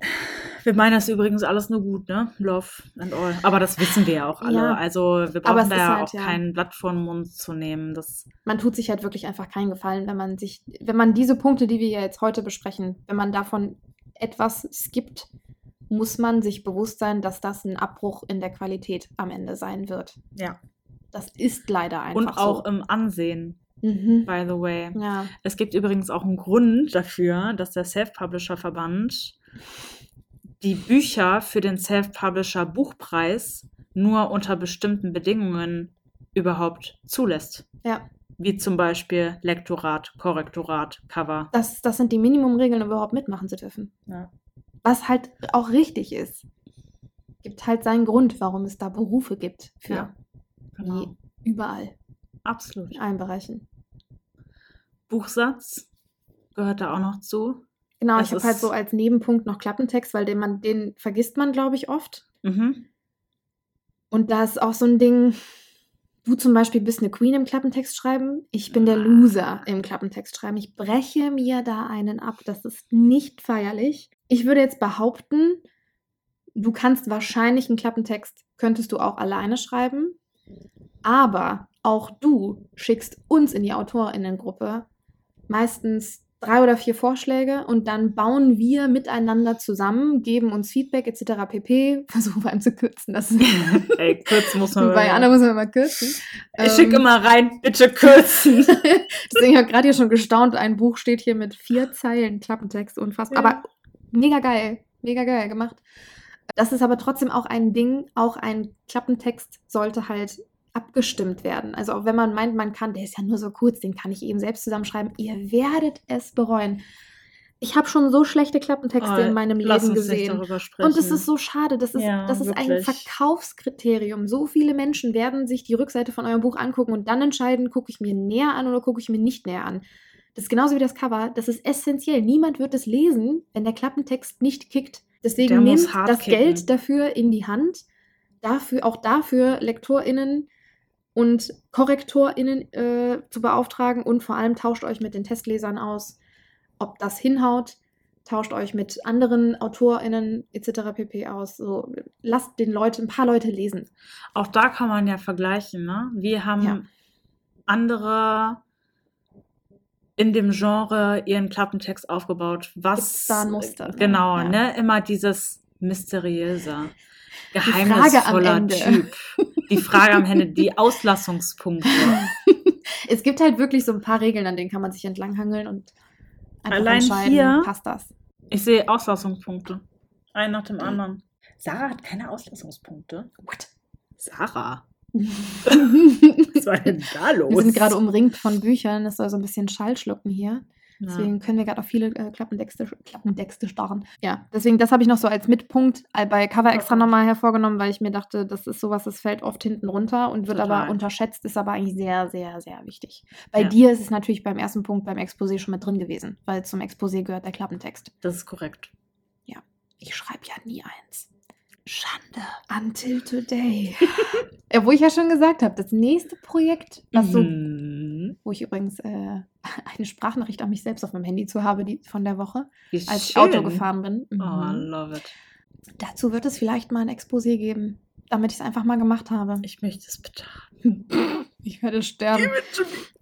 Wir meinen das übrigens alles nur gut, ne? Love and all. Aber das wissen wir ja auch alle. Ja. Also wir brauchen da ja halt, auch ja. kein Blatt vor den Mund zu nehmen. Das, man tut sich halt wirklich einfach keinen Gefallen, wenn man sich, wenn man diese Punkte, die wir ja jetzt heute besprechen, wenn man davon etwas skippt, muss man sich bewusst sein, dass das ein Abbruch in der Qualität am Ende sein wird. ja. Das ist leider einfach Und auch so. im Ansehen, Mhm. by the way. Ja, Es gibt übrigens auch einen Grund dafür, dass der Self-Publisher-Verband die Bücher für den Self-Publisher-Buchpreis nur unter bestimmten Bedingungen überhaupt zulässt. ja. Wie zum Beispiel Lektorat, Korrektorat, Cover. Das, das sind die Minimumregeln, um überhaupt mitmachen zu dürfen. Ja. Was halt auch richtig ist. Gibt halt seinen Grund, warum es da Berufe gibt für Ja, Genau. wie überall, Absolut. in allen Bereichen. Buchsatz gehört da auch noch zu. Genau, Das ich habe halt so als Nebenpunkt noch Klappentext, weil den man, den vergisst man, glaube ich, oft. Mhm. Und da ist auch so ein Ding, du zum Beispiel bist eine Queen im Klappentext schreiben, ich bin der Ah. Loser im Klappentext schreiben. Ich breche mir da einen ab. Das ist nicht feierlich. Ich würde jetzt behaupten, du kannst wahrscheinlich einen Klappentext, könntest du auch alleine schreiben, aber auch du schickst uns in die AutorInnengruppe meistens drei oder vier Vorschläge und dann bauen wir miteinander zusammen, geben uns Feedback etc. pp. Versuchen wir einem zu kürzen. Das ist Ey, kurz muss man. bei Anna muss man mal kürzen. ich schicke Ähm, immer rein, bitte kürzen. Deswegen habe ich gerade hier schon gestaunt. Ein Buch steht hier mit vier Zeilen Klappentext. Unfassbar. Ja. Aber mega geil. Mega geil gemacht. Das ist aber trotzdem auch ein Ding. Auch ein Klappentext sollte halt abgestimmt werden. Also auch wenn man meint, man kann, der ist ja nur so kurz, den kann ich eben selbst zusammenschreiben. Ihr werdet es bereuen. Ich habe schon so schlechte Klappentexte Oh, in meinem Leben gesehen. Und es ist so schade. Das ist, Ja, das ist ein. Verkaufskriterium. So viele Menschen werden sich die Rückseite von eurem Buch angucken und dann entscheiden, gucke ich mir näher an oder gucke ich mir nicht näher an. Das ist genauso wie das Cover. Das ist essentiell. Niemand wird es lesen, wenn der Klappentext nicht kickt. Deswegen nehmt das kicken. Geld dafür in die Hand. Dafür, auch dafür LektorInnen und KorrektorInnen äh, zu beauftragen und vor allem tauscht euch mit den Testlesern aus, ob das hinhaut tauscht euch mit anderen AutorInnen etc. pp. aus. So, lasst den Leute, ein paar Leute lesen. Auch da kann man ja vergleichen, ne? Wir haben Ja. andere in dem Genre ihren Klappentext aufgebaut. Was Gibt's da ein Muster, ne? Genau, Ja. ne? Immer dieses mysteriöse, geheimnisvoller Ende. Typ. Die Frage am Ende, die Auslassungspunkte. es gibt halt wirklich so ein paar Regeln, an denen kann man sich entlanghangeln und einfach Allein entscheiden, hier- passt das. Ich sehe Auslassungspunkte. Ein nach dem anderen. Sarah hat keine Auslassungspunkte. What? Sarah? Was war denn da los? Wir sind gerade umringt von Büchern, das soll so ein bisschen Schall schlucken hier. Ja. Deswegen können wir gerade auf viele äh, Klappentexte, Klappentexte starren. Ja, deswegen, das habe ich noch so als Mitpunkt äh, bei Cover extra Ja. nochmal hervorgenommen, weil ich mir dachte, das ist sowas, das fällt oft hinten runter und wird Total. aber unterschätzt, ist aber eigentlich sehr, sehr, sehr wichtig. Bei Ja. dir ist es natürlich beim ersten Punkt beim Exposé schon mit drin gewesen, weil zum Exposé gehört der Klappentext. Das ist korrekt. Ich schreibe ja nie eins. Schande. Until today. ja, wo ich ja schon gesagt habe, das nächste Projekt, was so Mhm. Wo ich übrigens äh, eine Sprachnachricht an mich selbst auf meinem Handy zu habe, die von der Woche, Wie als ich schön. Auto gefahren bin. Oh, I Mhm. love it. Dazu wird es vielleicht mal ein Exposé geben, damit ich es einfach mal gemacht habe. Ich möchte es bitte. Ich werde sterben.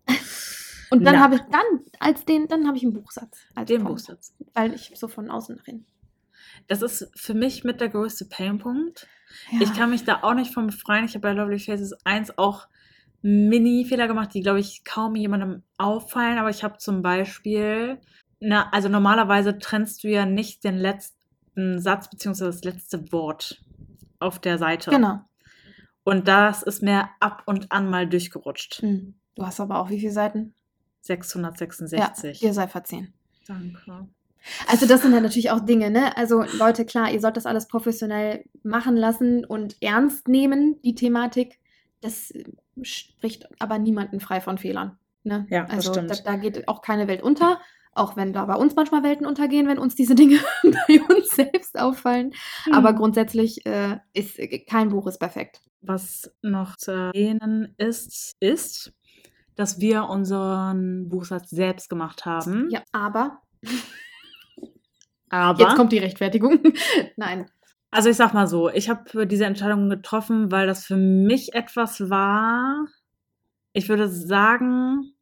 Und dann habe ich dann als den, dann habe ich einen Buchsatz. Den Punkt, Buchsatz. Weil ich so von außen nach innen. Das ist für mich mit der größte Painpunkt. Ja. Ich kann mich da auch nicht von befreien. Ich habe bei Lovely Faces 1 auch Mini-Fehler gemacht, die, glaube ich, kaum jemandem auffallen. Aber ich habe zum Beispiel, na, also normalerweise trennst du ja nicht den letzten Satz bzw. das letzte Wort auf der Seite. Genau. Und das ist mir ab und an mal durchgerutscht. Hm. Du hast aber auch wie viele Seiten? 666. Ja, dir sei verziehen. Danke. Also das sind ja natürlich auch Dinge, ne? Also Leute, klar, ihr sollt das alles professionell machen lassen und ernst nehmen, die Thematik. Das äh, spricht aber niemanden frei von Fehlern. Ne? Ja, also. Da, da geht auch keine Welt unter, auch wenn da bei uns manchmal Welten untergehen, wenn uns diese Dinge bei uns selbst auffallen. Aber Hm. grundsätzlich äh, ist kein Buch ist perfekt. Was noch zu erwähnen ist, ist, dass wir unseren Buchsatz selbst gemacht haben. Ja, aber Aber jetzt kommt die Rechtfertigung. Nein. Also ich sag mal so, ich habe diese Entscheidung getroffen, weil das für mich etwas war, ich würde sagen,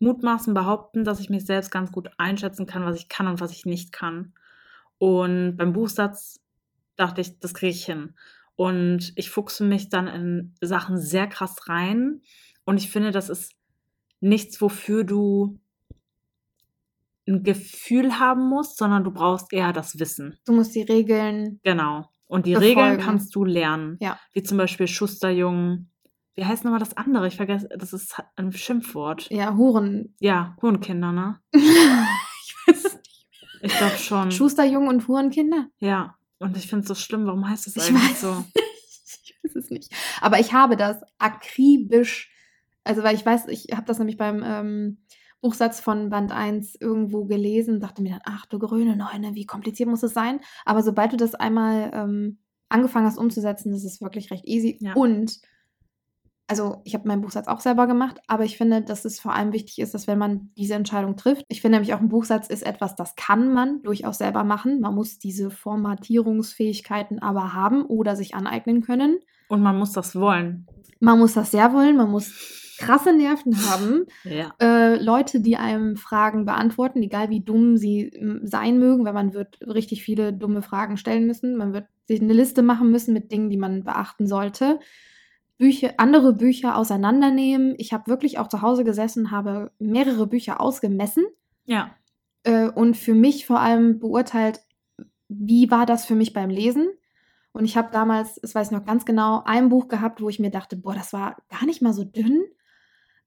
mutmaßen behaupten, dass ich mich selbst ganz gut einschätzen kann, was ich kann und was ich nicht kann. Und beim Buchsatz dachte ich, das kriege ich hin. Und ich fuchse mich dann in Sachen sehr krass rein. Und ich finde, das ist nichts, wofür du ein Gefühl haben musst, sondern du brauchst eher das Wissen. Du musst die Regeln. Genau. Und die Befolgen. Regeln kannst du lernen. Ja. Wie zum Beispiel Schusterjungen. Wie heißt nochmal das andere? Ich vergesse, das ist ein Schimpfwort. Ja, Huren. Ja, Hurenkinder, ne? ich weiß es nicht. Ich glaube schon. Schusterjungen und Hurenkinder? ja. Und ich finde es so schlimm. Warum heißt das Ich eigentlich weiß so? Ich weiß es nicht. Aber ich habe das akribisch, also weil ich weiß, ich habe das nämlich beim ähm, Buchsatz von Band 1 irgendwo gelesen, dachte mir dann, ach du grüne Neune, wie kompliziert muss es sein? Aber sobald du das einmal ähm, angefangen hast umzusetzen, das ist wirklich recht easy. Ja. Und also ich habe meinen Buchsatz auch selber gemacht, aber ich finde, dass es vor allem wichtig ist, dass wenn man diese Entscheidung trifft, ich finde nämlich auch ein Buchsatz ist etwas, das kann man durchaus selber machen. Man muss diese Formatierungsfähigkeiten aber haben oder sich aneignen können. Und man muss das wollen. Man muss das sehr wollen, man muss krasse Nerven haben. Ja. Äh, Leute, die einem Fragen beantworten, egal wie dumm sie sein mögen, weil man wird richtig viele dumme Fragen stellen müssen. Man wird sich eine Liste machen müssen mit Dingen, die man beachten sollte. Bücher, andere Bücher auseinandernehmen. Ich habe wirklich auch zu Hause gesessen, habe mehrere Bücher ausgemessen Ja. äh, und für mich vor allem beurteilt, wie war das für mich beim Lesen. Und ich habe damals, das weiß ich noch ganz genau, ein Buch gehabt, wo ich mir dachte, boah, das war gar nicht mal so dünn,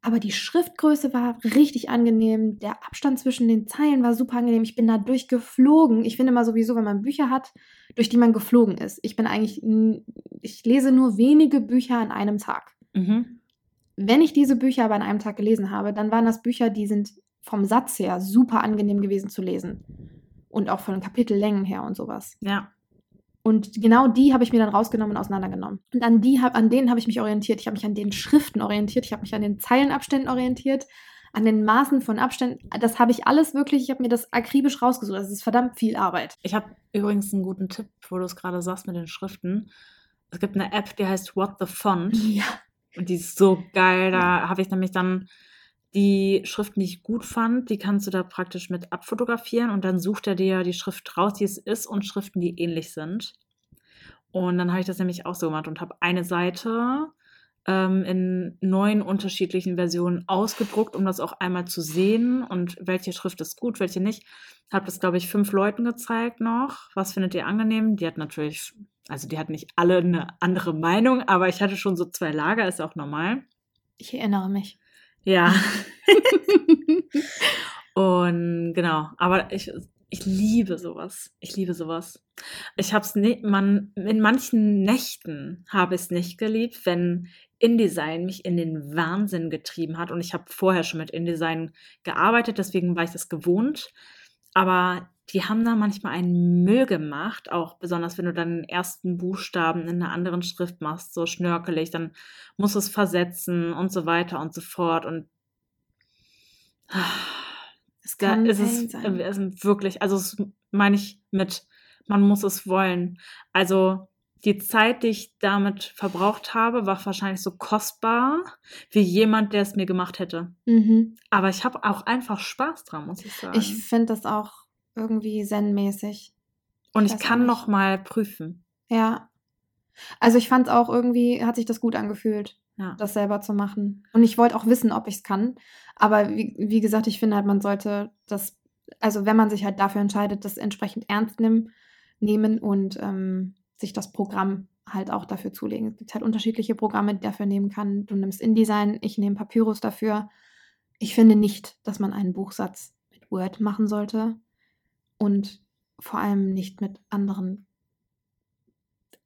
aber die Schriftgröße war richtig angenehm, der Abstand zwischen den Zeilen war super angenehm, ich bin da durchgeflogen. Ich finde immer sowieso, wenn man Bücher hat, durch die man geflogen ist. Ich bin eigentlich, ich lese nur wenige Bücher an einem Tag. Mhm. Wenn ich diese Bücher aber an einem Tag gelesen habe, dann waren das Bücher, die sind vom Satz her super angenehm gewesen zu lesen. Und auch von den Kapitellängen her und sowas. Ja. Und genau die habe ich mir dann rausgenommen und auseinandergenommen. Und an, die, an denen habe ich mich orientiert. Ich habe mich an den Schriften orientiert. Ich habe mich an den Zeilenabständen orientiert. An den Maßen von Abständen. Das habe ich alles wirklich, ich habe mir das akribisch rausgesucht. Das ist verdammt viel Arbeit. Ich habe übrigens einen guten Tipp, wo du es gerade sagst mit den Schriften. Es gibt eine App, die heißt What the Font. Ja. Und die ist so geil. Da habe ich nämlich dann die Schriften, die ich gut fand, die kannst du da praktisch mit abfotografieren und dann sucht er dir die Schrift raus, die es ist und Schriften, die ähnlich sind. Und dann habe ich das nämlich auch so gemacht und habe eine Seite ähm, in neun unterschiedlichen Versionen ausgedruckt, um das auch einmal zu sehen und welche Schrift ist gut, welche nicht. Habe das, glaube ich, fünf Leuten gezeigt noch. Was findet ihr angenehm? Die hat natürlich, also die hat nicht alle eine andere Meinung, aber ich hatte schon so zwei Lager, ist auch normal. Ich erinnere mich. Ja. Und genau, aber ich, ich liebe sowas. Ich liebe sowas. Ich habe es nicht, man, in manchen Nächten habe ich es nicht geliebt, wenn InDesign mich in den Wahnsinn getrieben hat. Und ich habe vorher schon mit InDesign gearbeitet, deswegen war ich das gewohnt. Aber die haben da manchmal einen Müll gemacht, auch besonders wenn du dann den ersten Buchstaben in einer anderen Schrift machst, so schnörkelig, dann musst du es versetzen und so weiter und so fort. Und Es kann ist es, sein. es ist wirklich, also das meine ich mit, man muss es wollen. Also die Zeit, die ich damit verbraucht habe, war wahrscheinlich so kostbar wie jemand, der es mir gemacht hätte. Mhm. Aber ich habe auch einfach Spaß dran, muss ich sagen. Ich finde das auch irgendwie zen-mäßig. Und ich ich kann nicht. noch mal prüfen. Ja. Also ich fand es auch irgendwie, hat sich das gut angefühlt, Ja. das selber zu machen. Und ich wollte auch wissen, ob ich es kann. Aber wie, wie gesagt, ich finde halt, man sollte das, also wenn man sich halt dafür entscheidet, das entsprechend ernst nehmen, nehmen und ähm, sich das Programm halt auch dafür zulegen. Es gibt halt unterschiedliche Programme, die dafür nehmen kann. Du nimmst InDesign, ich nehme Papyrus dafür. Ich finde nicht, dass man einen Buchsatz mit Word machen sollte und vor allem nicht mit anderen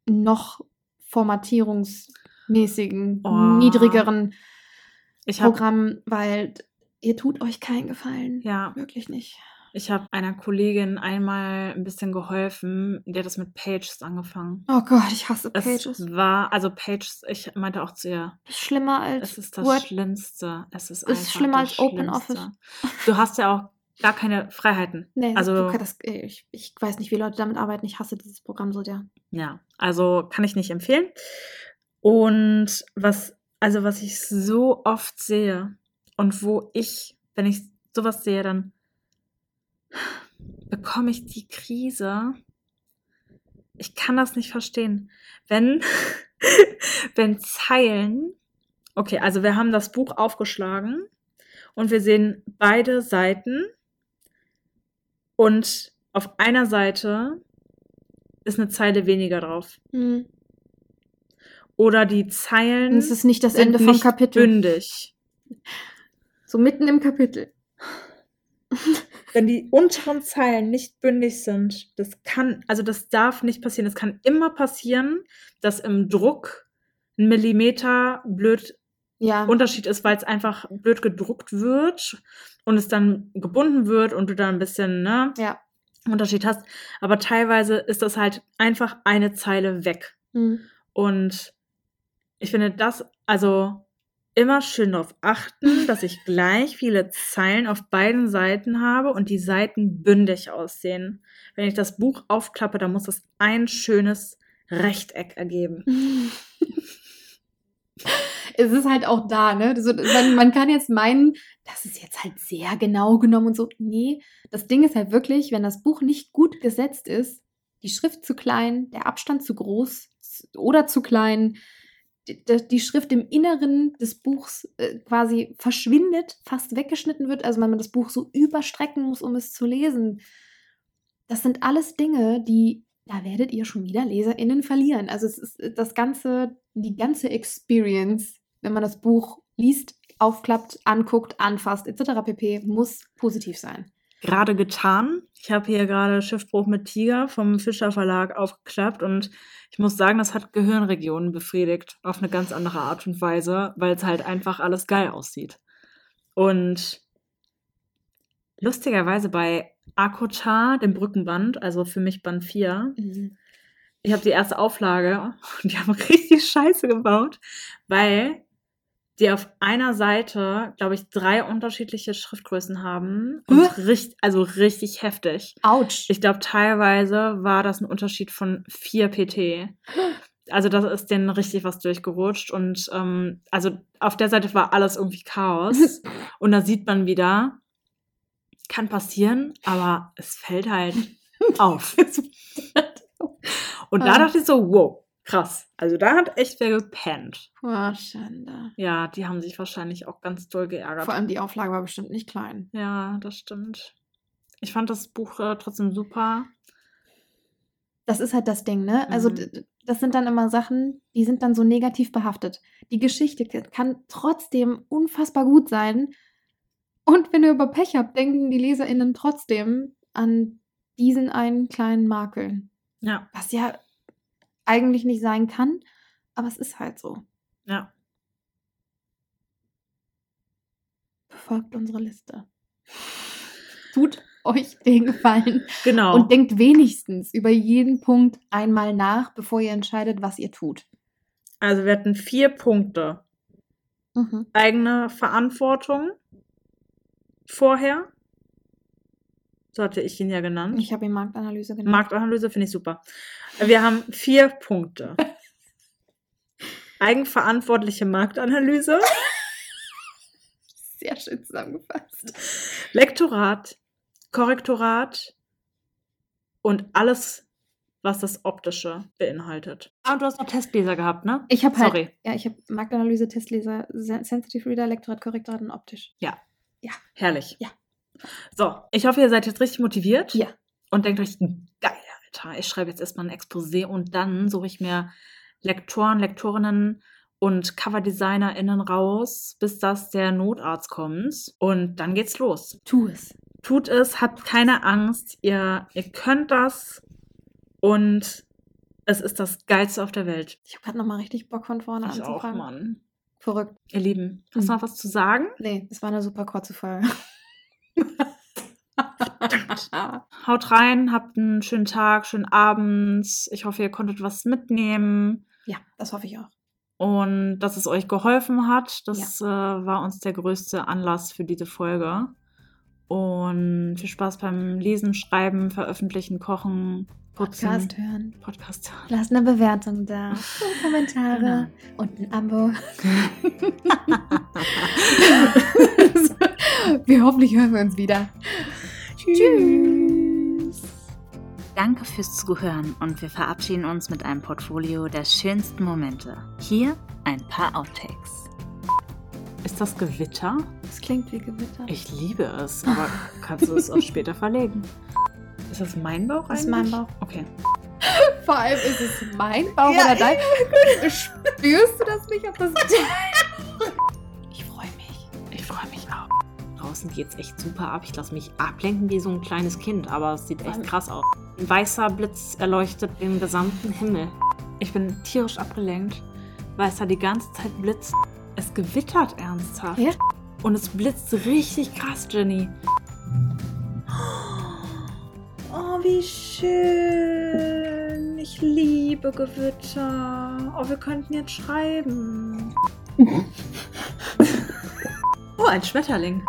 noch formatierungsmäßigen, Oh. niedrigeren Programmen, weil ihr tut euch keinen Gefallen. Ja, Wirklich nicht. Ich habe einer Kollegin einmal ein bisschen geholfen, die hat das mit Pages angefangen. Oh Gott, ich hasse Es Pages. war, also Pages, ich meinte auch zu ihr, schlimmer als es ist das Word. Schlimmste. Es ist, Es ist schlimmer als OpenOffice. Schlimmste. Du hast ja auch gar keine Freiheiten. Nee, Also- das, ich, ich weiß nicht, wie Leute damit arbeiten. Ich hasse dieses Programm so sehr. Ja, also kann ich nicht empfehlen. Und was, also was ich so oft sehe und wo ich, wenn ich sowas sehe, dann bekomme ich die Krise. Ich kann das nicht verstehen. Wenn, wenn Zeilen, okay, also wir haben das Buch aufgeschlagen und wir sehen beide Seiten und auf einer Seite ist eine Zeile weniger drauf. Hm. Oder die Zeilen es ist nicht das sind Ende vom Kapitel. bündig. So mitten im Kapitel. Wenn die unteren Zeilen nicht bündig sind, das kann, also das darf nicht passieren. Es kann immer passieren, dass im Druck ein Millimeter blöd Ja. Unterschied ist, weil es einfach blöd gedruckt wird und es dann gebunden wird und du da ein bisschen, ne, ja. Unterschied hast. Aber teilweise ist das halt einfach eine Zeile weg. Hm. Und ich finde das, also immer schön darauf achten, dass ich gleich viele Zeilen auf beiden Seiten habe und die Seiten bündig aussehen. Wenn ich das Buch aufklappe, dann muss das ein schönes Rechteck ergeben. es ist halt auch da, ne? Man, man kann jetzt meinen, das ist jetzt halt sehr genau genommen und so. Nee, das Ding ist halt wirklich, wenn das Buch nicht gut gesetzt ist, die Schrift zu klein, der Abstand zu groß oder zu klein, die, die Schrift im Inneren des Buchs äh, quasi verschwindet, fast weggeschnitten wird, also wenn man das Buch so überstrecken muss, um es zu lesen. Das sind alles Dinge, die, da werdet ihr schon wieder LeserInnen verlieren. Also es ist das ganze, die ganze Experience, wenn man das Buch liest, aufklappt, anguckt, anfasst, etc. pp, muss positiv sein. Gerade getan. Ich habe hier gerade Schiffbruch mit Tiger vom Fischer Verlag aufgeklappt und ich muss sagen, das hat Gehirnregionen befriedigt auf eine ganz andere Art und Weise, weil es halt einfach alles geil aussieht. Und lustigerweise bei Akotar, dem Brückenband, also für mich Band 4, ich habe die erste Auflage und die haben richtig Scheiße gebaut, weil die auf einer Seite, glaube ich, drei unterschiedliche Schriftgrößen haben. Und Huh? richtig, also richtig heftig. Autsch. Ich glaube, teilweise war das ein Unterschied von 4 PT. Also das ist denen richtig was durchgerutscht. Und ähm, also auf der Seite war alles irgendwie Chaos. Und da sieht man wieder, kann passieren, aber es fällt halt auf. Und da dachte ich so, wow, krass. Also da hat echt wer gepennt. oh, Schande. Ja, die haben sich wahrscheinlich auch ganz doll geärgert. Vor allem die Auflage war bestimmt nicht klein. ja, das stimmt. Ich fand das Buch äh, trotzdem super. Das ist halt das Ding, ne? Also Mhm. d- das sind dann immer Sachen, die sind dann so negativ behaftet. Die Geschichte kann trotzdem unfassbar gut sein. Und wenn ihr über Pech habt, denken die LeserInnen trotzdem an diesen einen kleinen Makel. Ja, Was ja eigentlich nicht sein kann, aber es ist halt so. ja. Befolgt unsere Liste. Tut euch den Gefallen Genau. und denkt wenigstens über jeden Punkt einmal nach, bevor ihr entscheidet, was ihr tut. also wir hatten vier Punkte. Mhm. Eigene Verantwortung vorher. So hatte ich ihn ja genannt. Ich habe ihn Marktanalyse genannt. Marktanalyse finde ich super. Wir haben vier Punkte. Eigenverantwortliche Marktanalyse, Sehr schön zusammengefasst. Lektorat, Korrektorat und alles, was das Optische beinhaltet. Ah, und du hast noch Testleser gehabt, ne? Ich habe halt, Sorry. ja, ich habe Marktanalyse, Testleser, Sen- Sensitive Reader, Lektorat, Korrektorat und optisch. Herrlich. Ja. So, ich hoffe, ihr seid jetzt richtig motiviert. Ja. Und denkt euch, geil, Alter, ich schreibe jetzt erstmal ein Exposé und dann suche ich mir Lektoren, Lektorinnen und CoverdesignerInnen raus, bis das der Notarzt kommt. Und dann geht's los. Tu es. Tut es, habt keine Angst, ihr, ihr könnt das und es ist das Geilste auf der Welt. Ich habe gerade nochmal richtig Bock von vorne Ich auch, anzufangen. Mann. Verrückt. Ihr Lieben, hast du Mhm. noch was zu sagen? Nee, das war eine super kurze Folge. Haut rein, habt einen schönen Tag, schönen Abend. Ich hoffe, ihr konntet was mitnehmen ja, das hoffe ich auch. und dass es euch geholfen hat. Das äh, war uns der größte Anlass für diese Folge. Und viel Spaß beim Lesen, Schreiben, Veröffentlichen, Kochen, Putzen. Podcast hören. Podcast hören. Lass eine Bewertung da. Kommentare. Und ein Abo. wir hoffentlich hören wir uns wieder. Tschüss. Danke fürs Zuhören und wir verabschieden uns mit einem Portfolio der schönsten Momente. Hier ein paar Outtakes. Ist das Gewitter? Das klingt wie Gewitter. Ich liebe es, aber kannst du es auch später verlegen? Ist das mein Bauch Das ist mein Bauch. Okay. Vor allem ist es mein Bauch Ja, oder dein. Spürst du das nicht? Ob das Draußen geht's echt super ab. Ich lasse mich ablenken wie so ein kleines Kind, aber es sieht echt krass aus. Ein weißer Blitz erleuchtet den gesamten Himmel. Ich bin tierisch abgelenkt, weil es da die ganze Zeit blitzt. Es gewittert ernsthaft. Ja? Und es blitzt richtig krass, Jenny. Oh, wie schön. Ich liebe Gewitter. Oh, wir könnten jetzt schreiben. oh, ein Schmetterling.